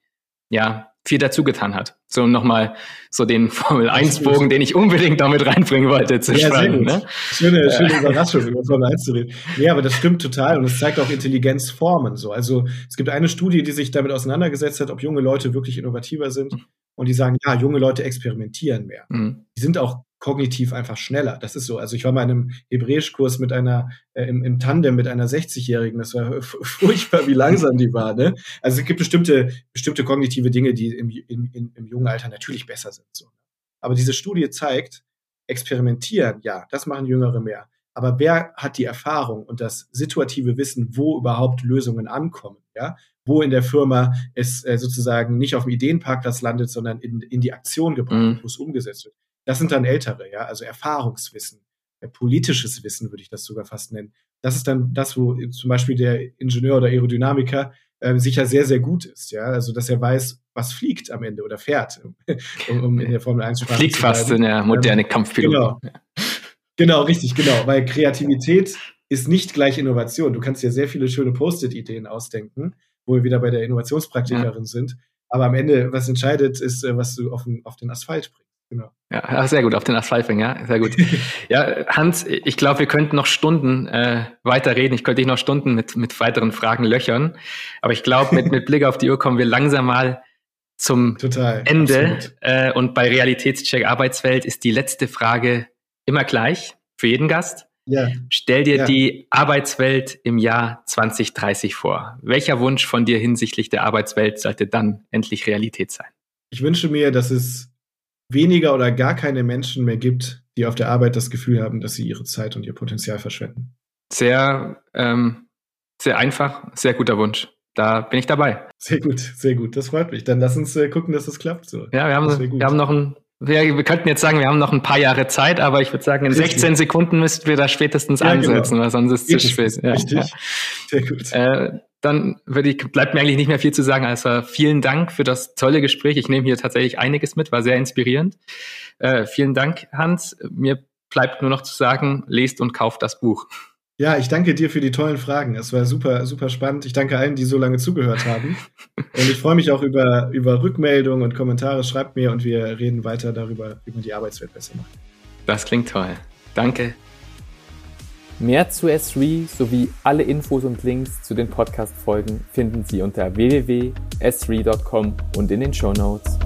ja, viel dazu getan hat. So nochmal so den Formel 1 Bogen, den ich unbedingt damit reinbringen wollte, zu ja, spannen. Ne? Schöne, schöne Überraschung, über Formel 1 zu reden. Nee, aber das stimmt total und es zeigt auch Intelligenzformen so. Also es gibt eine Studie, die sich damit auseinandergesetzt hat, ob junge Leute wirklich innovativer sind. Mhm. Und die sagen, ja, junge Leute experimentieren mehr. Mhm. Die sind auch kognitiv einfach schneller. Das ist so. Also ich war mal in einem Hebräischkurs mit einer, äh, im, im Tandem mit einer 60-Jährigen. Das war furchtbar, wie langsam die war. Ne? Also es gibt bestimmte, bestimmte kognitive Dinge, die im, im, im, im jungen Alter natürlich besser sind. So. Aber diese Studie zeigt, experimentieren, ja, das machen Jüngere mehr. Aber wer hat die Erfahrung und das situative Wissen, wo überhaupt Lösungen ankommen? Ja, wo in der Firma es äh, sozusagen nicht auf dem Ideenparkplatz landet, sondern in, in die Aktion gebracht mhm. wo es umgesetzt wird. Das sind dann Ältere, ja, also Erfahrungswissen, äh, politisches Wissen würde ich das sogar fast nennen. Das ist dann das, wo zum Beispiel der Ingenieur oder Aerodynamiker äh, sicher sehr, sehr gut ist, ja, also dass er weiß, was fliegt am Ende oder fährt, um, um in der Formel 1 Sprache Fliegt fast in der moderne ähm, Kampfpilot. Genau. genau, richtig, genau, weil Kreativität ist nicht gleich Innovation. Du kannst dir sehr viele schöne Post-it-Ideen ausdenken, wo wir wieder bei der Innovationspraktikerin ja. sind. Aber am Ende, was entscheidet, ist, äh, was du auf den, auf den Asphalt bringst. Genau. Ja, sehr gut, auf den Asphalt bringen, ja, sehr gut. ja, Hans, ich glaube, wir könnten noch Stunden äh, weiter reden. Ich könnte dich noch Stunden mit, mit weiteren Fragen löchern. Aber ich glaube, mit, mit Blick auf die Uhr kommen wir langsam mal zum Total, Ende. Äh, und bei Realitätscheck Arbeitswelt ist die letzte Frage immer gleich für jeden Gast. Ja. Stell dir ja. die Arbeitswelt im Jahr 2030 vor. Welcher Wunsch von dir hinsichtlich der Arbeitswelt sollte dann endlich Realität sein? Ich wünsche mir, dass es weniger oder gar keine Menschen mehr gibt, die auf der Arbeit das Gefühl haben, dass sie ihre Zeit und ihr Potenzial verschwenden. Sehr, ähm, sehr einfach, sehr guter Wunsch. Da bin ich dabei. Sehr gut, sehr gut. Das freut mich. Dann lass uns äh, gucken, dass das klappt. So. Ja, wir haben, wir haben noch ein wir, wir, könnten jetzt sagen, wir haben noch ein paar Jahre Zeit, aber ich würde sagen, in 16 Sekunden müssten wir da spätestens ja, genau. ansetzen, genau. weil sonst ist es zu spät. Ja, Richtig. Ja. Sehr gut. Äh, dann würde ich, bleibt mir eigentlich nicht mehr viel zu sagen, also vielen Dank für das tolle Gespräch. Ich nehme hier tatsächlich einiges mit, war sehr inspirierend. Äh, vielen Dank, Hans. Mir bleibt nur noch zu sagen, lest und kauft das Buch. Ja, ich danke dir für die tollen Fragen. Es war super, super spannend. Ich danke allen, die so lange zugehört haben. und ich freue mich auch über, über Rückmeldungen und Kommentare. Schreibt mir und wir reden weiter darüber, wie man die Arbeitswelt besser macht. Das klingt toll. Danke. Mehr zu S3 sowie alle Infos und Links zu den Podcast-Folgen finden Sie unter www.s3.com und in den Show Notes.